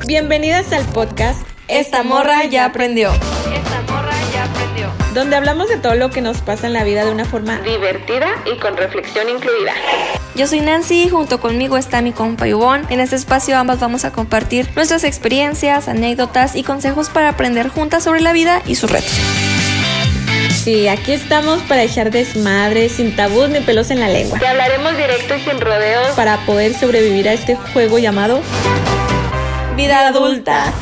Bienvenidas al podcast Esta morra ya aprendió. Esta morra ya aprendió. donde hablamos de todo lo que nos pasa en la vida de una forma Divertida y con reflexión incluida. Yo soy Nancy, junto conmigo está mi compa Ivonne. En este espacio ambas vamos a compartir nuestras experiencias, anécdotas y consejos para aprender juntas sobre la vida y sus retos. Sí, aquí estamos para echar desmadre, sin tabús ni pelos en la lengua, Te hablaremos directo y sin rodeos. para poder sobrevivir a este juego llamado Vida adulta.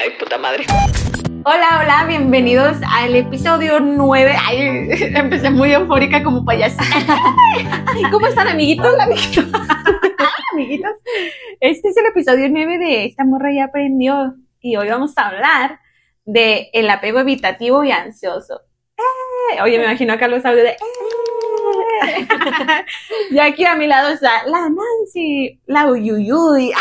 Ay, puta madre. Hola, hola, bienvenidos al episodio 9. Ay, empecé muy eufórica como payasa. Ay, ¿Cómo están, amiguitos? Hola, amiguitos. amiguitos. Este es el episodio 9 de Esta morra ya aprendió. Y hoy vamos a hablar de el apego evitativo y ansioso. Eh, Oye, me imagino acá los audios de. eh. y aquí a mi lado está la Nancy, la Uyuyuy.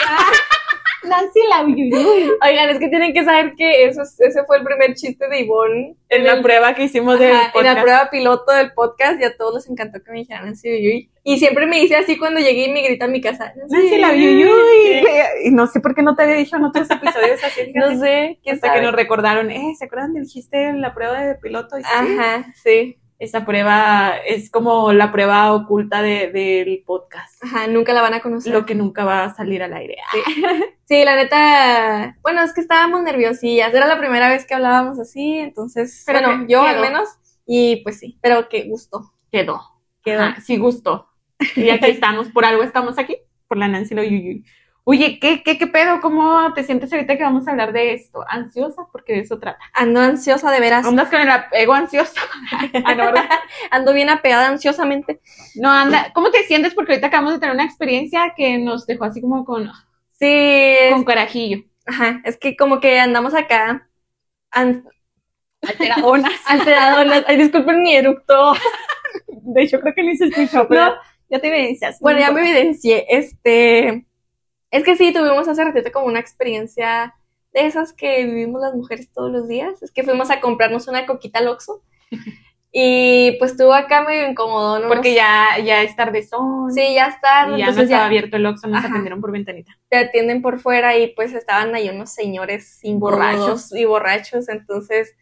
Nancy, la Uyuyuy. Oigan, es que tienen que saber que eso, es- ese fue el primer chiste de Ivonne en la prueba que hicimos del Ajá, en la podcast. prueba piloto del podcast y a todos les encantó que me dijeran Nancy Uyuy. Y siempre me dice así cuando llegué y me grita en mi casa. Nancy la Uyuyuy. Y no sé por qué no te había dicho en otros episodios así. No sé, Hasta sabe. que nos recordaron, eh, ¿se acuerdan del chiste en la prueba de piloto? Y sí, Ajá, sí. Esa prueba es como la prueba oculta de- del podcast. Ajá, nunca la van a conocer. Lo que nunca va a salir al aire. Sí, la neta, bueno, es que estábamos nerviosillas. Era la primera vez que hablábamos así, entonces, Pero bueno, yo quedó. al menos, y pues sí, pero qué gusto. Quedó. Quedó. Ajá, sí gustó. Y aquí estamos, por algo estamos aquí, por la Nancy Lo Yuyuy. Oye, ¿qué, qué, ¿qué pedo? ¿Cómo te sientes ahorita que vamos a hablar de esto? ¿Ansiosa? Porque de eso trata. Ando ansiosa de veras. ¿Andas con el apego ansioso? ah. Ando bien apegada ansiosamente. No, anda. ¿Cómo te sientes? Porque ahorita acabamos de tener una experiencia que nos dejó así como con, Sí, con carajillo. Ajá, es que como que andamos acá an- Alteradonas. alteradonas. Ay, disculpen mi eructo. De hecho, creo que ni se escuchó, pero No. ya te evidencias. Bueno, ya me evidencié. Este, es que sí, tuvimos hace ratito como una experiencia de esas que vivimos las mujeres todos los días. Es que fuimos a comprarnos una coquita al Oxxo. Y pues estuvo acá medio incómodo, ¿no? Porque ya, ya es tardezón. Sí, ya está. Y ya no estaba ya abierto el Oxxo, nos Ajá. atendieron por ventanita. te atienden por fuera y pues estaban ahí unos señores borrachos y borrachos, entonces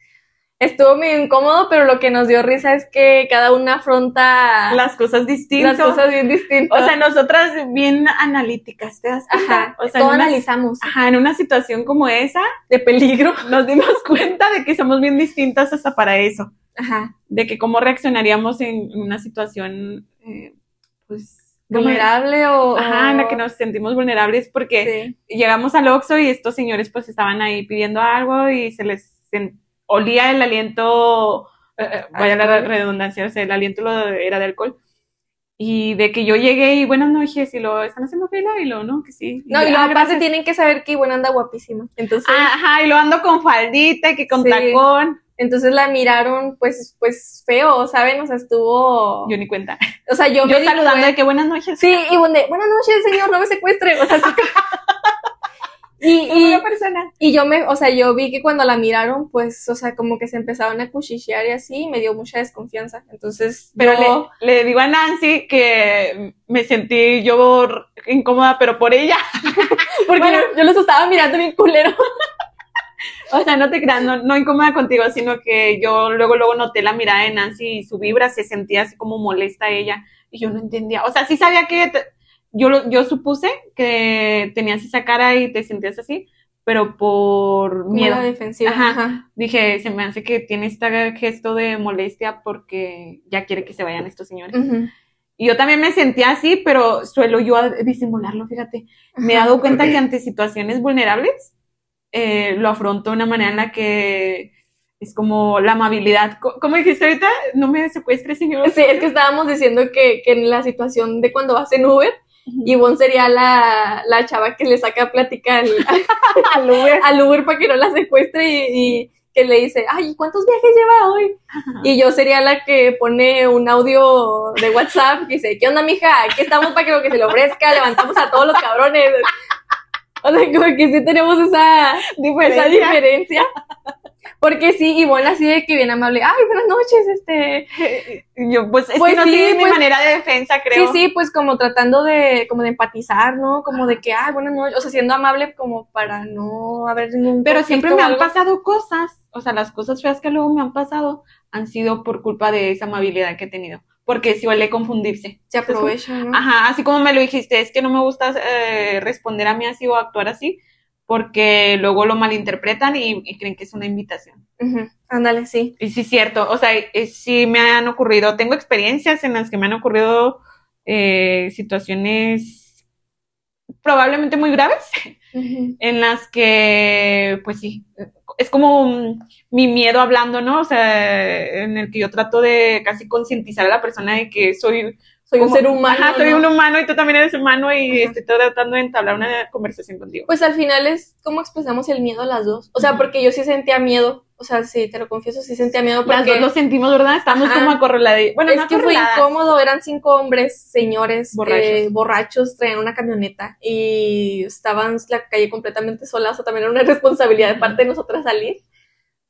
estuvo muy incómodo, pero lo que nos dio risa es que cada una afronta Las cosas distintas. las cosas bien distintas. O sea, nosotras bien analíticas, ¿te das cuenta? ajá, o sea, todo una, analizamos. ajá, en una situación como esa, de peligro, nos dimos cuenta de que somos bien distintas hasta para eso. Ajá, De que cómo reaccionaríamos en una situación, eh, pues... ¿cómo- vulnerable o Ajá, en la que nos sentimos vulnerables porque sí. llegamos al Oxxo y estos señores pues estaban ahí pidiendo algo y se les olía el aliento, eh, eh, vaya la redundancia, o sea, el aliento lo, era de alcohol. Y de que yo llegué y buenas noches y lo están haciendo fila y lo no, que sí. No, y luego "Ah, aparte gracias". tienen que saber que Ivonne anda guapísima. Entonces, Ajá, y lo ando con faldita y que con Sí. tacón. entonces la miraron pues pues feo, ¿saben? O sea, estuvo Yo ni cuenta. o sea, yo, Yo, me saludando de que buenas noches. Sí, Ivonne, de, buenas noches, señor, no me secuestre. O sea, sí y, Soy y, una persona. Y yo me, o sea, yo vi que cuando la miraron, pues, o sea, como que se empezaron a cuchichear y así, y me dio mucha desconfianza. Entonces, Pero yo- le, le digo a Nancy que me sentí yo incómoda, pero por ella. porque bueno. yo, yo los estaba mirando bien culero. O sea, no te creas, no, no incómoda contigo, sino que yo luego, luego noté la mirada de Nancy y su vibra se sentía así como molesta a ella y yo no entendía. O sea, sí sabía que te- yo, lo- yo supuse que tenías esa cara y te sentías así, pero por miedo. Miedo defensiva. Ajá. Ajá. Dije, se me hace que tiene este gesto de molestia porque ya quiere que se vayan estos señores. Ujú. Y yo también me sentía así, pero suelo yo disimularlo, fíjate. Me he Ajá. dado cuenta que ante situaciones vulnerables eh, lo afronto de una manera en la que es como la amabilidad. ¿Cómo dijiste ahorita? No me secuestre, señor. Sí, es que estábamos diciendo que, que en la situación de cuando vas en Uber, Ivonne sería la, la chava que le saca plática al, Al Uber. al Uber para que no la secuestre y, y que le dice, ay, ¿cuántos viajes lleva hoy? Y yo sería la que pone un audio de WhatsApp y dice, ¿qué onda, mija? Aquí estamos para que lo que se le ofrezca, levantamos a todos los cabrones. O sea, como que sí tenemos esa, esa Diferencia. Porque sí, Ivonne así de que bien amable, ay, buenas noches, este, Yo, pues, es Pues que no sí, tiene mi pues- manera de defensa, creo. sí, sí, pues como tratando de, como de empatizar, ¿no? Como de que, ay, buenas noches, o sea, siendo amable como para no haber ningún Pero siempre me han pasado cosas, o sea, las cosas feas que luego me han pasado han sido por culpa de esa amabilidad que he tenido, porque suele confundirse. Se aprovechan, ¿no? Ajá, así como me lo dijiste, es que no me gusta eh, responder a mí así o actuar así, porque luego lo malinterpretan y, y creen que es una invitación. Ándale, sí. Y sí, es cierto, o sea, sí me han ocurrido, tengo experiencias en las que me han ocurrido eh, situaciones probablemente muy graves, en las que, pues sí, es como mi miedo hablando, ¿no? O sea, en el que yo trato de casi concientizar a la persona de que soy Soy un ser humano. Ajá, soy ¿no? un humano y tú también eres humano y Ajá. estoy tratando de entablar una conversación contigo. Pues al final es como expresamos el miedo a las dos. O sea, porque yo sí sentía miedo. O sea, sí, te lo confieso, sí sentía miedo Las porque dos lo sentimos, ¿verdad? Estamos Ajá. como acorralados. Bueno, es no que fue incómodo. Eran cinco hombres, señores, Borrachos. eh, borrachos, traían una camioneta y estaban la calle completamente sola. O sea, también era una responsabilidad de parte de nosotras salir.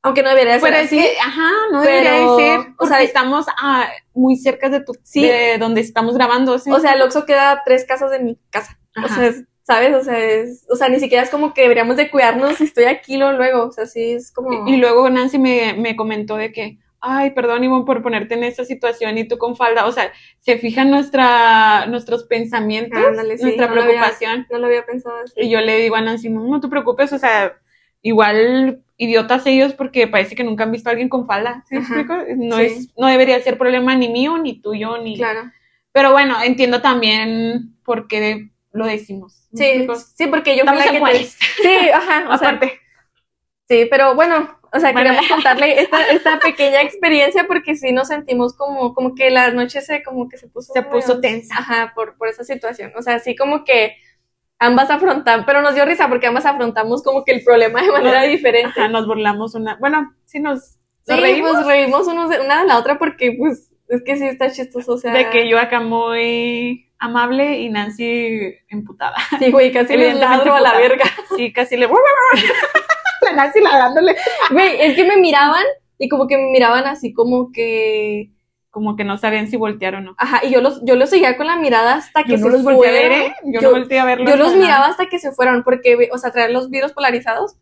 Aunque no debería ser Pero es así. que, ajá, no Pero, debería de ser, o porque sea, estamos ah, muy cerca de tu, Sí. de donde estamos grabando, ¿sí? O sea, el Oxxo queda a tres casas de mi casa. O sea, es- ¿sabes? O sea, es, o sea, ni siquiera es como que deberíamos de cuidarnos si estoy aquí luego, luego. O sea, sí es como... Y luego Nancy me, me comentó de que, ay, perdón, Ivonne, por ponerte en esta situación y tú con falda. O sea, se fijan nuestra, nuestros pensamientos, Ándale, sí, nuestra no lo había- preocupación. No lo había pensado así. Y yo le digo a Nancy, no, no te preocupes, o sea, igual idiotas ellos porque parece que nunca han visto a alguien con falda. ¿Sí explico? No, Sí. es, no debería ser problema ni mío, ni tuyo, ni... Claro. Pero bueno, entiendo también por qué lo decimos. ¿Me Sí, sí, porque yo fui Estamos la que te... Sí, ajá, o sea, Aparte. sí, pero bueno, o sea, Bueno. queremos contarle esta, esta pequeña experiencia porque sí nos sentimos como, como que la noche se, como que se puso... Se puso tensa. Ajá, por, por esa situación. O sea, así como que ambas afrontan, pero nos dio risa porque ambas afrontamos como que el problema de manera diferente. Ajá, nos burlamos una. Bueno, sí nos, nos Sí, reímos pues reímos unos de, una de la otra porque pues es que sí está chistoso, o sea... de que yo acá muy amable y Nancy emputada. Sí, güey, casi le ladro a la verga. Sí, casi le. la Nancy ladrándole. Güey, es que me miraban y como que me miraban así como que... Como que no sabían si voltear o no. Ajá, y yo los, yo los seguía con la mirada hasta que Yo se no los volteé a ver, fueron. ¿eh? Yo, Yo- no volteé a verlos. Yo los para miraba nada. hasta que se fueron, porque, o sea, traer los vidrios polarizados.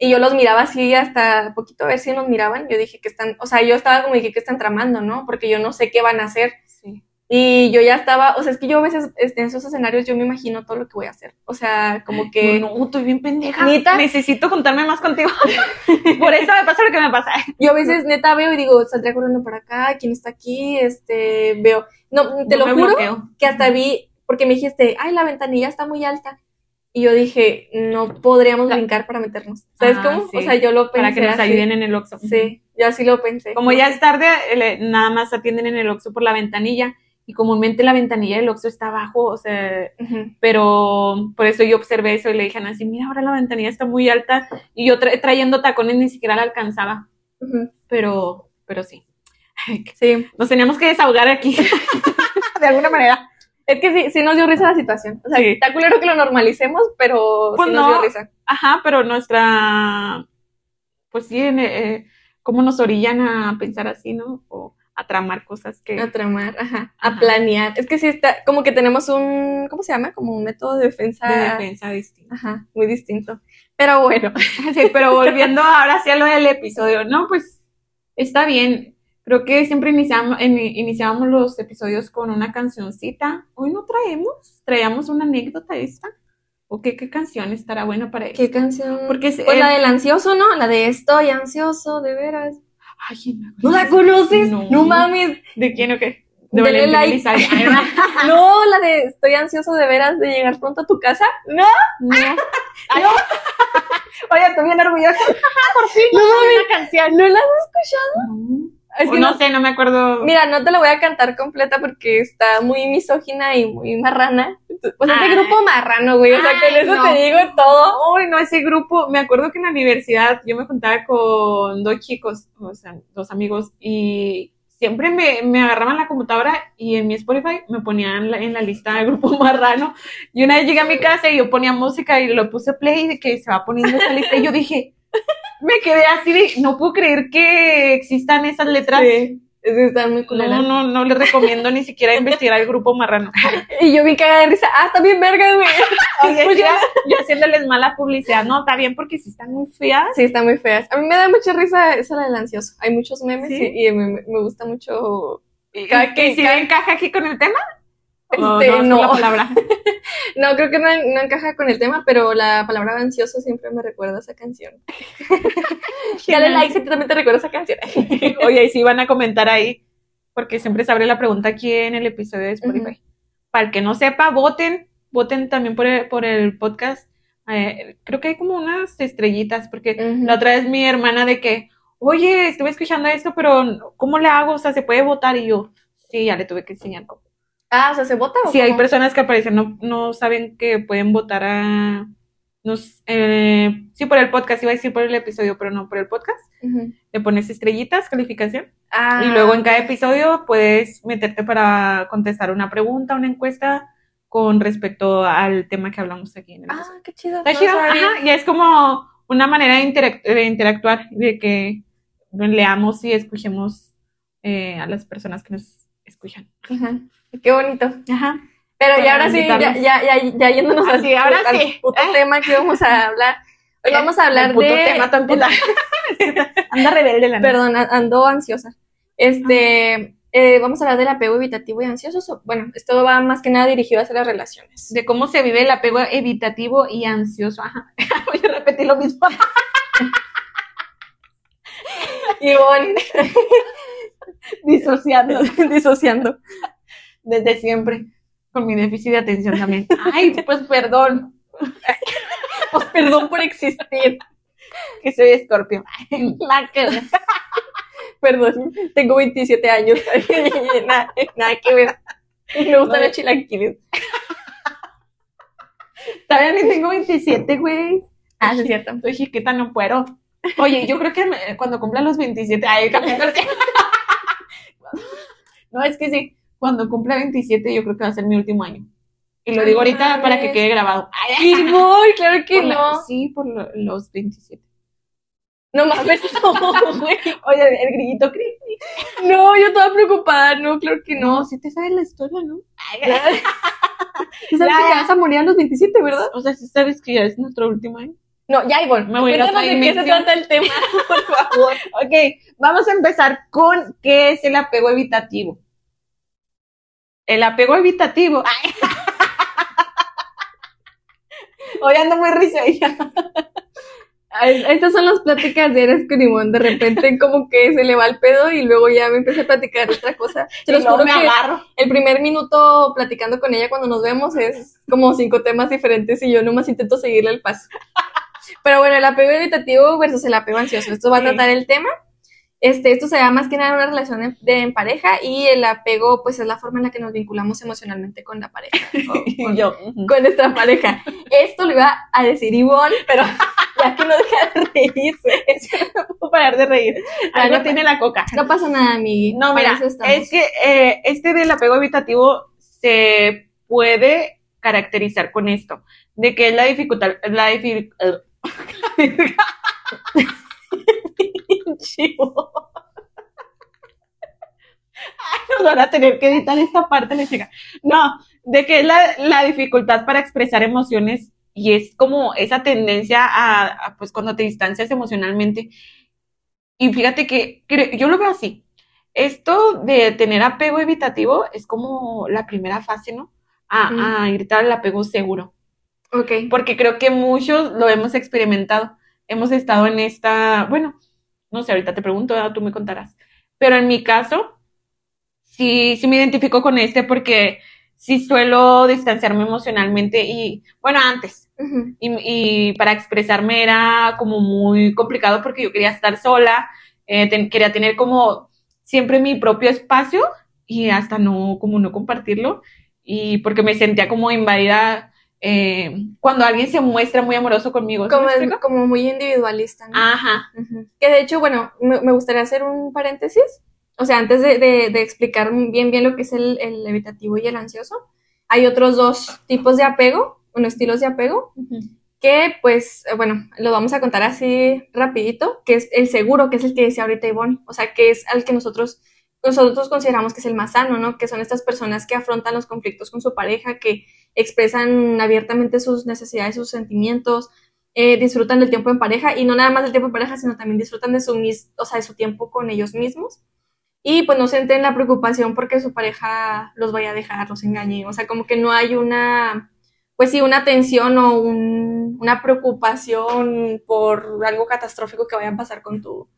Y yo los miraba así hasta poquito a ver si nos miraban. Yo dije que están, o sea, yo estaba como dije que están tramando, ¿no? Porque yo no sé qué van a hacer. Y yo ya estaba, o sea, es que yo a veces este, en esos escenarios yo me imagino todo lo que voy a hacer. O sea, como que No, estoy bien pendeja. ¿Neta? Necesito contarme más contigo. Por eso me pasa lo que me pasa. yo a veces neta veo y digo, saldría corriendo para acá, ¿quién está aquí? Este, veo. No, te lo juro bloqueo. que hasta vi, porque me dijiste, ay, la ventanilla está muy alta. Y yo dije, no podríamos La- brincar para meternos. ¿Sabes Ah, cómo? sí. O sea, yo lo pensé Para que nos así. ayuden en el Oxxo. Sí, yo así lo pensé. Como ya es tarde, le- nada más atienden en el Oxxo por la ventanilla. Y comúnmente la ventanilla del Oxxo está abajo, o sea, pero por eso yo observé eso y le dije a Nancy, mira, ahora la ventanilla está muy alta. Y yo tra- trayendo tacones ni siquiera la alcanzaba. Pero, pero sí. Sí, Nos teníamos que desahogar aquí. de alguna manera. es que sí, sí nos dio risa la situación. O sea, Sí. está culero que lo normalicemos, pero Pues sí nos no. dio risa. Ajá, pero nuestra, pues sí, en, eh, cómo nos orillan a pensar así, ¿no? O a tramar cosas que... A tramar, ajá, a planear. Es que sí está, como que tenemos un, ¿cómo se llama? Como un método de defensa. de defensa distinta. Ajá, muy distinto. Pero bueno, Sí, pero volviendo ahora sí a lo del episodio, no, pues está bien. Creo que siempre iniciamos, en- iniciábamos los episodios con una cancioncita. Hoy no traemos, traíamos una anécdota esta. ¿O qué, qué canción estará buena para eso? ¿qué canción? Porque es, Pues eh, la del ansioso, ¿no? La de estoy ansioso, de veras. Ay, no, ¿No la conoces? No. No, mames. ¿De quién o qué? Dele Valentín like. No, la de estoy ansioso de veras de llegar pronto a tu casa. No. No. Ay, Oye, estoy bien orgullosa. Por fin, No no una canción. ¿No la has escuchado? Es que no, no- sé, no me acuerdo. Mira, no te la voy a cantar completa porque está muy misógina y muy marrana. Pues es de Ay. grupo marrano, güey. O sea, con Ay, eso no. te digo todo. Ay, no, ese grupo, me acuerdo que en la universidad yo me juntaba con dos chicos, o sea, dos amigos, y siempre me, me agarraban la computadora y en mi Spotify me ponían la- en la lista del grupo marrano. Y una vez llegué a mi casa y yo ponía música y lo puse play de que se va poniendo esa lista y yo dije, me quedé así de, no puedo creer que existan esas letras. Sí, es que están muy No, culeras. no, no les recomiendo ni siquiera investigar el grupo marrano. Y yo vi cagada de risa. Ah, está bien verga, güey. Pues yo, yo haciéndoles mala publicidad. No, está bien porque sí están muy feas. Sí, están muy feas. A mí me da mucha risa esa la del ansioso. Hay muchos memes ¿Sí? y, y me, me gusta mucho. ¿Y, Cada que- si cada- encaja aquí con el tema? ¿O Este, es no. la palabra? No, creo que no, no encaja con el tema, pero la palabra ansioso siempre me recuerda a esa canción. Dale like si también te recuerda esa canción. Oye, y si van a comentar ahí, porque siempre se abre la pregunta aquí en el episodio de Spotify. Para el que no sepa, voten, voten también por el, por el podcast. Eh, creo que hay como unas estrellitas, porque la otra vez mi hermana de que, oye, estuve escuchando esto, pero ¿cómo le hago? O sea, ¿se puede votar? Y yo, sí, ya le tuve que enseñar cómo. Ah, o sea, ¿se vota o Sí, hay personas que aparecen, no, no saben que pueden votar a... Nos, eh, sí, por el podcast, iba a decir por el episodio, pero no por el podcast. Ujú. Le pones estrellitas, calificación. Ah, Y luego en cada episodio puedes meterte para contestar una pregunta, una encuesta con respecto al tema que hablamos aquí en el episodio. Ah, qué chido. Está No chido, ajá, y es como una manera de, interac- de interactuar, de que leamos y escuchemos eh, a las personas que nos escuchan. Ajá. Qué bonito. Ajá. Pero Para ya ahora sí, ya, ya, ya, ya yéndonos Ah, al, sí, ahora al sí. puto Eh. tema que vamos a hablar. Hoy vamos a hablar El puto de... tema tan puta. Anda rebelde la. Perdón, ando ansiosa. Este, eh, vamos a hablar del apego evitativo y ansioso. So- Bueno, esto va más que nada dirigido hacia las relaciones. De cómo se vive el apego evitativo y ansioso. Ajá. Voy a repetir lo mismo. Ivonne, Disociando. disociando. Desde siempre. Con mi déficit de atención también. Ay, pues perdón. Pues perdón por existir. Que soy escorpio. La que ver. Perdón, tengo 27 años. nada, nada que ver. Me gustan No. los chilaquiles. Todavía ni tengo 27, güey. Ah, es cierto. Soy chiquita, no puedo. Oye, yo creo que me- cuando cumpla los 27, ay, el. No, es que sí, cuando cumpla 27 yo creo que va a ser mi último año. Y lo Ay, digo ahorita para que quede grabado. Ay, Y voy, claro que por la- no. sí, por lo- los 27. No mames, no, güey. Oye, el grillito cri. No, yo estaba preocupada. No, claro que no. No, sí te sabes la historia, ¿no? ¿Tú sabes que te vas a morir a los 27, verdad? O sea, sí sabes que ya es nuestro último año. No, ya, Ivonne. Me voy a de qué se trata el tema, por favor. Ok, vamos a empezar con qué es el apego evitativo. El apego evitativo. Ay. Hoy ando muy risueña. Estas son las pláticas diarias con Ivonne. De repente, como que se le va el pedo y luego ya me empieza a platicar otra cosa. Te los juro me que agarro. el primer minuto platicando con ella cuando nos vemos es como cinco temas diferentes y yo nomás intento seguirle el paso. Pero bueno, el apego evitativo versus el apego ansioso. Esto va a tratar el tema. Este, esto se da más que nada en una relación en, de, en pareja y el apego, pues, es la forma en la que nos vinculamos emocionalmente con la pareja. o con, yo. con nuestra pareja. Esto lo iba a decir Ivonne, pero ya que no deja de reírse. No puedo parar de reír. Algo no- tiene la coca. No pasa nada, amigui. No, mira, es que eh, este del apego evitativo se puede caracterizar con esto, de que es la dificultad, la Chivo. Ay, nos van a tener que editar esta parte, la chica. No, de que es la, la dificultad para expresar emociones y es como esa tendencia a, a, pues cuando te distancias emocionalmente. Y fíjate que yo lo veo así. Esto de tener apego evitativo es como la primera fase, ¿no? A, a irte al apego seguro. Ok. Porque creo que muchos lo hemos experimentado. Hemos estado en esta, bueno, no sé, ahorita te pregunto, tú me contarás. Pero en mi caso, sí, sí me identifico con este porque sí suelo distanciarme emocionalmente y, bueno, antes. Y para expresarme era como muy complicado porque yo quería estar sola, eh, ten- quería tener como siempre mi propio espacio y hasta no, como no compartirlo. Y porque me sentía como invadida eh, cuando alguien se muestra muy amoroso conmigo. ¿sí me Como, como muy individualista, ¿no? Ajá. Ujú. Que de hecho, bueno, me, me gustaría hacer un paréntesis. O sea, antes de, de- de explicar bien bien lo que es el, el evitativo y el ansioso, hay otros dos tipos de apego, bueno, estilos de apego, que pues, bueno, lo vamos a contar así rapidito, que es el seguro, que es el que decía ahorita Ivonne, o sea, que es al que nosotros, nosotros consideramos que es el más sano, ¿no? Que son estas personas que afrontan los conflictos con su pareja, que expresan abiertamente sus necesidades, sus sentimientos, eh, disfrutan del tiempo en pareja, y no nada más del tiempo en pareja, sino también disfrutan de su, mis- o sea, de su tiempo con ellos mismos. Y pues no sienten la preocupación porque su pareja los vaya a dejar, los engañe. O sea, como que no hay una, pues sí, una tensión o un- una preocupación por algo catastrófico que vaya a pasar con tu,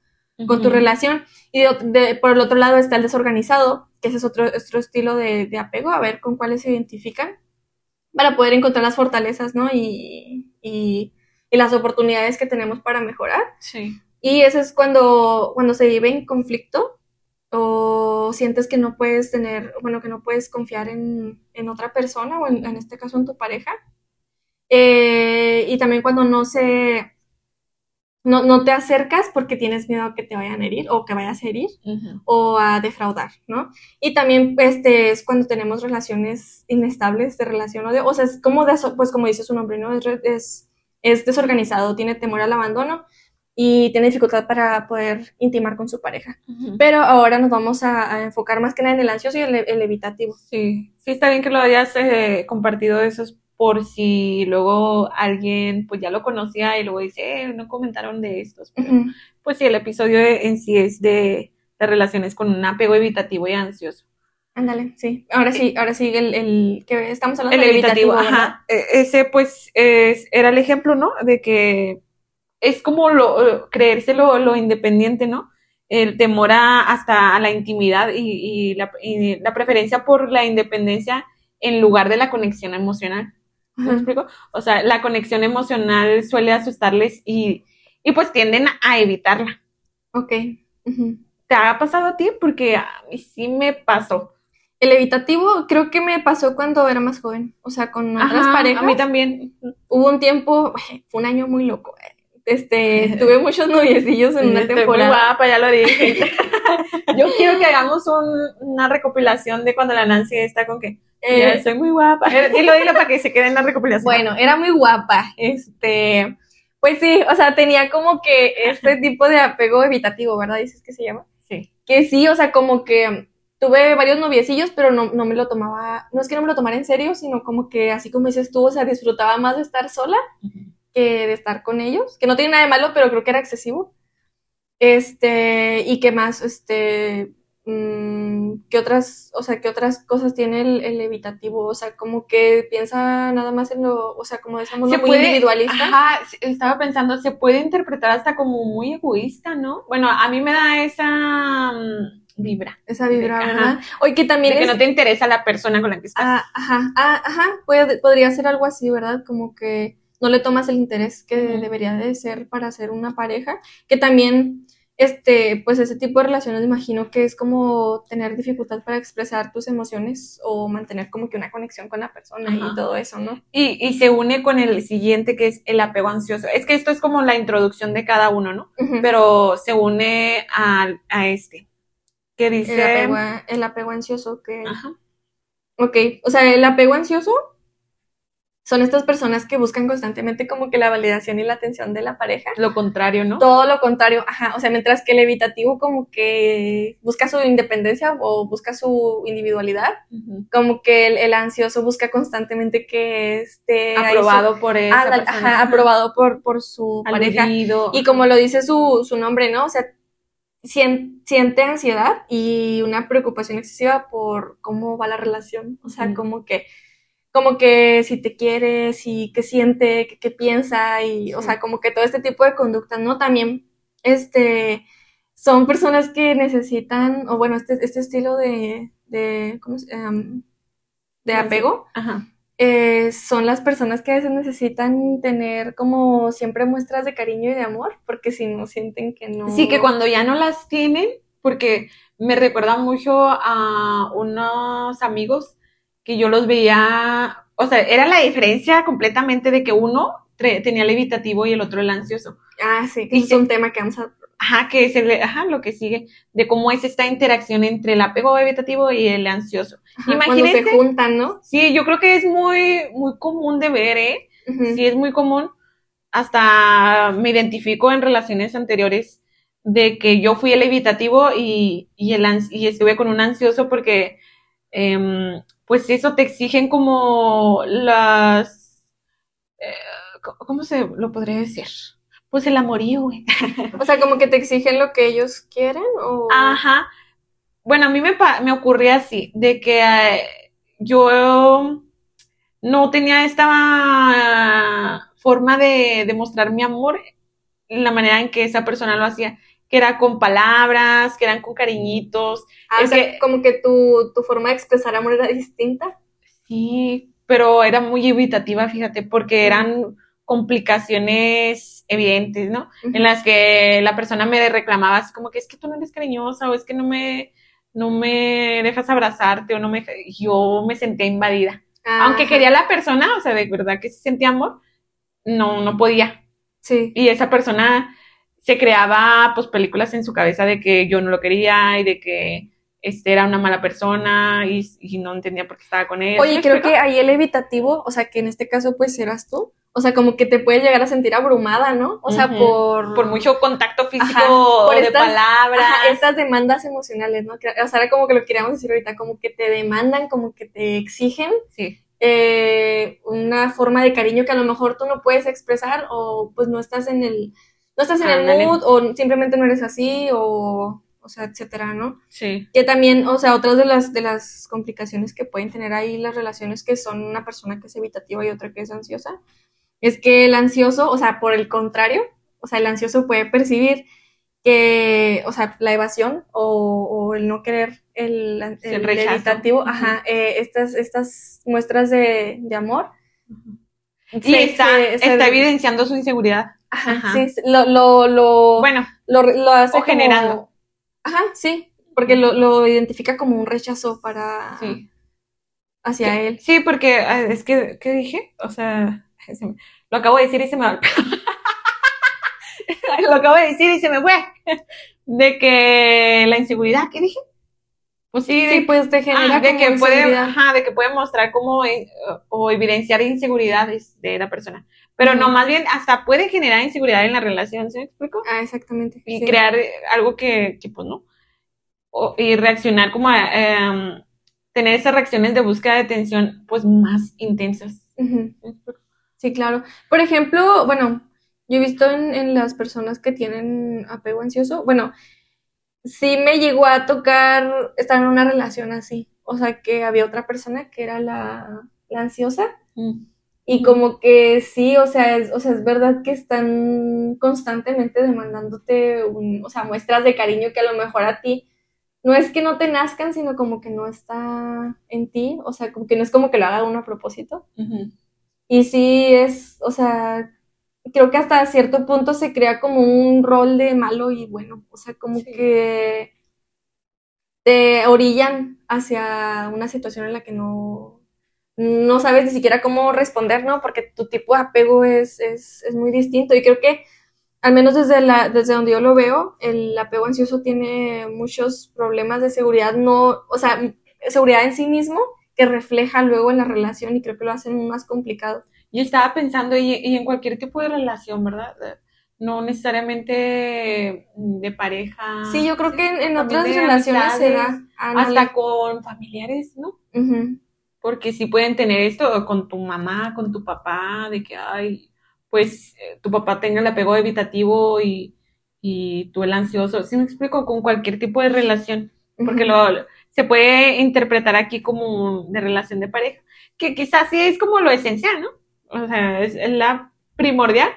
con tu relación. Y de de- por el otro lado está el desorganizado, que ese es otro, otro estilo de, de apego, a ver con cuáles se identifican, para poder encontrar las fortalezas, ¿no? Y, y, y las oportunidades que tenemos para mejorar. Sí. Y eso es cuando, cuando se vive en conflicto o sientes que no puedes tener, bueno, que no puedes confiar en, en otra persona o en, en este caso en tu pareja. Eh, y también cuando no se, no, no te acercas porque tienes miedo a que te vayan a herir o que vayas a herir o a defraudar, ¿no? Y también este es cuando tenemos relaciones inestables de relación o de, o sea, es como de, pues como dice su nombre, ¿no? Es, es, es desorganizado, tiene temor al abandono y tiene dificultad para poder intimar con su pareja. Pero ahora nos vamos a, a enfocar más que nada en el ansioso y el, el evitativo. Sí, sí está bien que lo hayas eh, compartido esos por si luego alguien pues ya lo conocía y luego dice, eh, no comentaron de estos. Pero. Pues sí, el episodio en sí es de, de relaciones con un apego evitativo y ansioso. Ándale, sí. Ahora sí, ahora sí, el, el que estamos hablando El evitativo, ¿verdad? ajá. E- Ese pues es, era el ejemplo, ¿no? De que es como lo, eh, creerse lo, lo independiente, ¿no? El temor a, hasta a la intimidad y, y la, y la preferencia por la independencia en lugar de la conexión emocional. ¿Me explico? O sea, la conexión emocional suele asustarles y, y pues tienden a evitarla. Ok. ¿Te ha pasado a ti? Porque a mí sí me pasó. El evitativo creo que me pasó cuando era más joven, o sea, con otras Ajá, parejas. A mí también. Hubo un tiempo, fue un año muy loco. eh. Este, tuve muchos noviecillos en una Estoy muy temporada. guapa, ya lo dije. Yo quiero que hagamos un- una recopilación de cuando la Nancy está con que Eh, ya soy muy guapa. Eh, Dilo, dilo para que se quede en la recopilación. bueno, era muy guapa. Este, pues sí, o sea, tenía como que este tipo de apego evitativo, ¿verdad? Dices que se llama. sí. Que sí, o sea, como que tuve varios noviecillos, pero no, no me lo tomaba, no es que no me lo tomara en serio, sino como que así como dices tú, o sea, disfrutaba más de estar sola que de estar con ellos, que no tiene nada de malo, pero creo que era excesivo. Este, y qué más, este, mm, qué otras, o sea, qué otras cosas tiene el, el evitativo, o sea, como que piensa nada más en lo, o sea, como de mundo muy individualista. Ajá, estaba pensando, se puede interpretar hasta como muy egoísta, ¿no? Bueno, a mí me da esa mm, vibra. Esa vibra, Ajá. ¿verdad? Oye, que también De que es, no te interesa la persona con la que estás. ah, ajá, ah, ajá, puede- podría ser algo así, ¿verdad? Como que no le tomas el interés que debería de ser para ser una pareja, que también, este, pues ese tipo de relaciones, imagino que es como tener dificultad para expresar tus emociones o mantener como que una conexión con la persona Ajá. y todo eso, ¿no? Y, y se une con el siguiente que es el apego ansioso. Es que esto es como la introducción de cada uno, ¿no? Pero se une al- a, este. Que el, dice. apego, a- el apego ansioso que... Ajá. Ok, o sea, el apego ansioso son estas personas que buscan constantemente como que la validación y la atención de la pareja. Lo contrario, ¿no? Todo lo contrario, ajá, o sea, mientras que el evitativo como que busca su independencia o busca su individualidad, como que el, el ansioso busca constantemente que esté su- Aprobado por esa ándale, persona. ajá, aprobado por, por su pareja. Y como lo dice su, su nombre, ¿no? O sea, sien- siente ansiedad y una preocupación excesiva por cómo va la relación. O sea, como que, como que si te quiere, si qué siente, qué, qué piensa, y, o sea, como que todo este tipo de conductas, ¿no? También, este, son personas que necesitan, o bueno, este, este estilo de, de, ¿cómo se Em, de apego, Ajá. eh, son las personas que a veces necesitan tener como siempre muestras de cariño y de amor, porque si no sienten que no. Sí, que cuando ya no las tienen, porque me recuerda mucho a unos amigos que yo los veía, o sea, era la diferencia completamente de que uno tenía el evitativo y el otro el ansioso. Ah, sí, que Y es que- un tema que vamos a. Ajá, que es el, ajá, lo que sigue, de cómo es esta interacción entre el apego evitativo y el ansioso. ajá, Imagínense- Cuando se juntan, ¿no? Sí, yo creo que es muy, muy común de ver, ¿eh? Sí, es muy común, hasta me identifico en relaciones anteriores de que yo fui el evitativo y, y, el, y estuve con un ansioso porque em, pues eso te exigen como las... eh, ¿cómo- ¿Cómo se lo podría decir? Pues el amorío, güey. O sea, como que te exigen lo que ellos quieren o... Ajá. Bueno, a mí me, me ocurría así, de que eh, yo no tenía esta forma de demostrar mi amor en la manera en que esa persona lo hacía, que era con palabras, que eran con cariñitos. Ah, o es sea, que- como que tu, tu forma de expresar amor era distinta. Sí, pero era muy evitativa, fíjate, porque eran complicaciones evidentes, ¿no? En las que la persona me reclamaba así como que es que tú no eres cariñosa o es que no me, no me dejas abrazarte o no me, yo me sentía invadida. Aunque Ajá. quería la persona, o sea, de verdad que sí sentía amor, no, no podía. Sí. Y esa persona se creaba pues películas en su cabeza de que yo no lo quería y de que este era una mala persona y, y no entendía por qué estaba con él. ¿Sí Oye, creo explico? que ahí el evitativo, o sea, que en este caso pues eras tú, o sea, como que te puedes llegar a sentir abrumada, ¿no? O sea, por... por mucho contacto físico Ajá, por de estas- palabras. Ajá, estas demandas emocionales, ¿no? O sea, era como que lo queríamos decir ahorita, como que te demandan, como que te exigen Sí. eh, una forma de cariño que a lo mejor tú no puedes expresar o pues no estás en el, no estás en el mood o simplemente no eres así o, o sea, etcétera, ¿no? Sí. Que también, o sea, otras de las, de las complicaciones que pueden tener ahí las relaciones que son una persona que es evitativa y otra que es ansiosa, es que el ansioso, o sea, por el contrario, o sea, el ansioso puede percibir que, o sea, la evasión o, o el no querer el, el, el evitativo, ajá, eh, estas, estas muestras de, de amor. Se- está, se- se- está evidenciando su inseguridad. Ajá, ajá. sí, lo, lo, lo, Bueno, lo, lo hace o generando. Ajá, sí, porque lo, lo identifica como un rechazo para sí. hacia él. Sí, porque ah, es que, ¿qué dije? O sea, se me- lo acabo de decir y se me va. lo acabo de decir y se me fue. De que la inseguridad, ¿qué dije? Pues sí, Sí, pues te genera ah, de como que puede, inseguridad. ajá, de que puede mostrar como eh, o evidenciar inseguridades de la persona. Pero no, más bien hasta puede generar inseguridad en la relación, ¿se me explico? Ah, exactamente. y sí. crear eh, algo que, que, pues no. O- y reaccionar como a em, tener esas reacciones de búsqueda de atención pues más intensas. Sí, claro. Por ejemplo, bueno, yo he visto en, en las personas que tienen apego ansioso, bueno, sí me llegó a tocar estar en una relación así. O sea, que había otra persona que era la, la ansiosa y como que sí, o sea, es, o sea, es verdad que están constantemente demandándote un, o sea, muestras de cariño que a lo mejor a ti no es que no te nazcan, sino como que no está en ti, o sea, como que no es como que lo haga uno a propósito. Y sí es, o sea, creo que hasta cierto punto se crea como un rol de malo y bueno, o sea, como Sí. que te orillan hacia una situación en la que no, no sabes ni siquiera cómo responder, ¿no? Porque tu tipo de apego es, es, es muy distinto y creo que al menos desde la, desde donde yo lo veo, el apego ansioso tiene muchos problemas de seguridad, no, o sea, seguridad en sí mismo que refleja luego en la relación y creo que lo hacen más complicado. Yo estaba pensando, y, y en cualquier tipo de relación, ¿verdad? No necesariamente de pareja. Sí, yo creo que en, otras relaciones se da. Hasta con familiares, ¿no? Porque sí pueden tener esto con tu mamá, con tu papá, de que, ay, pues eh, tu papá tenga el apego evitativo y, y tú el ansioso. Sí me explico, con cualquier tipo de relación, porque lo, se puede interpretar aquí como de relación de pareja, que quizás sí es como lo esencial, ¿no? O sea, es la primordial,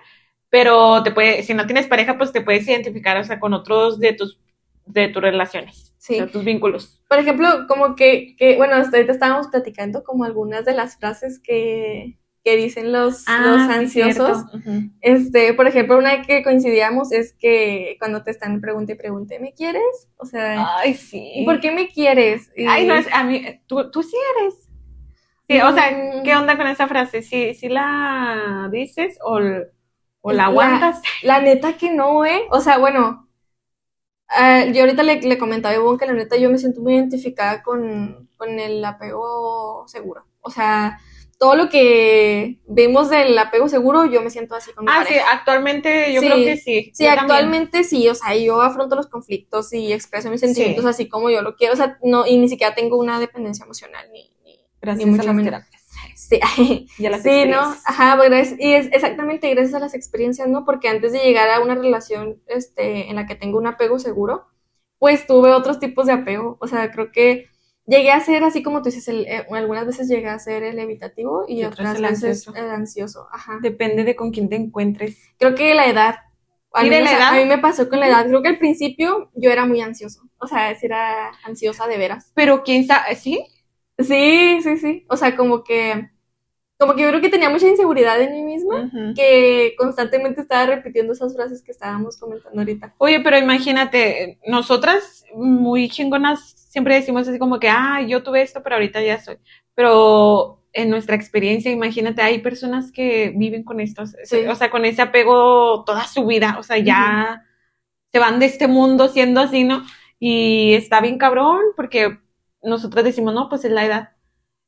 pero te puede, si no tienes pareja, pues te puedes identificar, o sea, con otros de tus, de tus relaciones, Sí. o sea, tus vínculos. Por ejemplo, como que, que, bueno, hasta ahorita estábamos platicando como algunas de las frases que, que dicen los, los Ah, sí, ansiosos. cierto. Ujú. Este, por ejemplo, una que coincidíamos es que cuando te están pregunte y pregunte, ¿me quieres? O sea, Ay, sí. ¿y por qué me quieres? Y- Ay, no, es, a mí, tú, tú sí eres. O sea, Mm. ¿qué onda con esa frase? ¿Sí, sí la dices o, la aguantas? La neta que no, ¿eh? O sea, bueno, ah, yo ahorita le, le comentaba a Ivonne que la neta yo me siento muy identificada con, con el apego seguro. O sea, todo lo que vemos del apego seguro, yo me siento así con mi Ah, sí, actualmente yo Sí. creo que sí. Sí, Yo también. actualmente sí, o sea, yo afronto los conflictos y expreso mis sentimientos Sí. así como yo lo quiero, o sea, no, y ni siquiera tengo una dependencia emocional, ni, Gracias ni mucho a las terapias. Sí, Y a las sí, ¿no? Ajá, pero es- y es exactamente gracias a las experiencias, ¿no? Porque antes de llegar a una relación este, en la que tengo un apego seguro, pues tuve otros tipos de apego, o sea, creo que llegué a ser así como tú dices, el- eh, algunas veces llegué a ser el evitativo y, Y otras otras el veces ansioso. el ansioso, ajá. Depende de con quién te encuentres. Creo que la edad. A ¿Sí, mí, de o la sea, edad? a mí me pasó con la edad. Creo que al principio yo era muy ansioso. O sea, era ansiosa de veras. Pero quién sabe, ¿sí? Sí, sí, sí. O sea, como que, como que yo creo que tenía mucha inseguridad en mí misma, que constantemente estaba repitiendo esas frases que estábamos comentando ahorita. Oye, pero imagínate, nosotras muy chingonas siempre decimos así como que, ah, yo tuve esto, pero ahorita ya soy. Pero en nuestra experiencia, imagínate, hay personas que viven con esto, Sí. o sea, con ese apego toda su vida, o sea, ya se van de este mundo siendo así, ¿no? Y está bien cabrón, porque nosotras decimos, no, pues es la edad,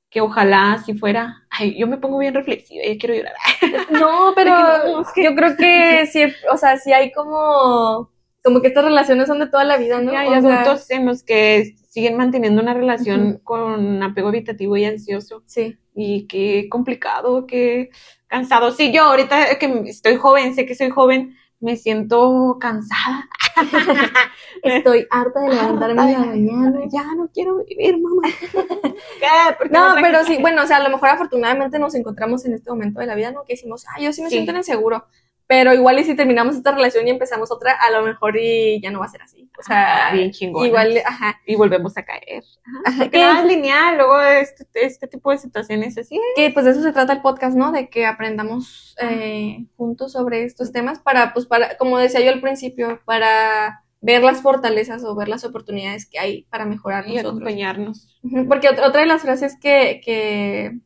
que ojalá así fuera. Ay, yo me pongo bien reflexiva, ya quiero llorar. No, pero no, es que- yo creo que sí, o sea, sí hay como, como que estas relaciones son de toda la vida, ¿no? Y hay O sea, adultos en los que siguen manteniendo una relación con apego evitativo y ansioso. sí. Y qué complicado, qué cansado. Sí, yo ahorita que estoy joven, sé que soy joven, me siento cansada. Estoy harta de levantarme en la mañana. Ya no quiero vivir, mamá. ¿Qué? ¿Por qué No, pero sí, bueno, o sea, a lo mejor afortunadamente nos encontramos en este momento de la vida, ¿no? Que decimos, ah, yo sí me Sí. siento en el seguro. Pero igual y si terminamos esta relación y empezamos otra, a lo mejor y ya no va a ser así. O sea, Ah, bien chingón. igual, ajá. Y volvemos a caer. Ajá, que, es lineal, luego este, este tipo de situaciones así. que, pues de eso se trata el podcast, ¿no? De que aprendamos eh, juntos sobre estos temas para, pues para, como decía yo al principio, para ver las fortalezas o ver las oportunidades que hay para mejorar Y nosotros. acompañarnos. Porque ot- otra de las frases que, que,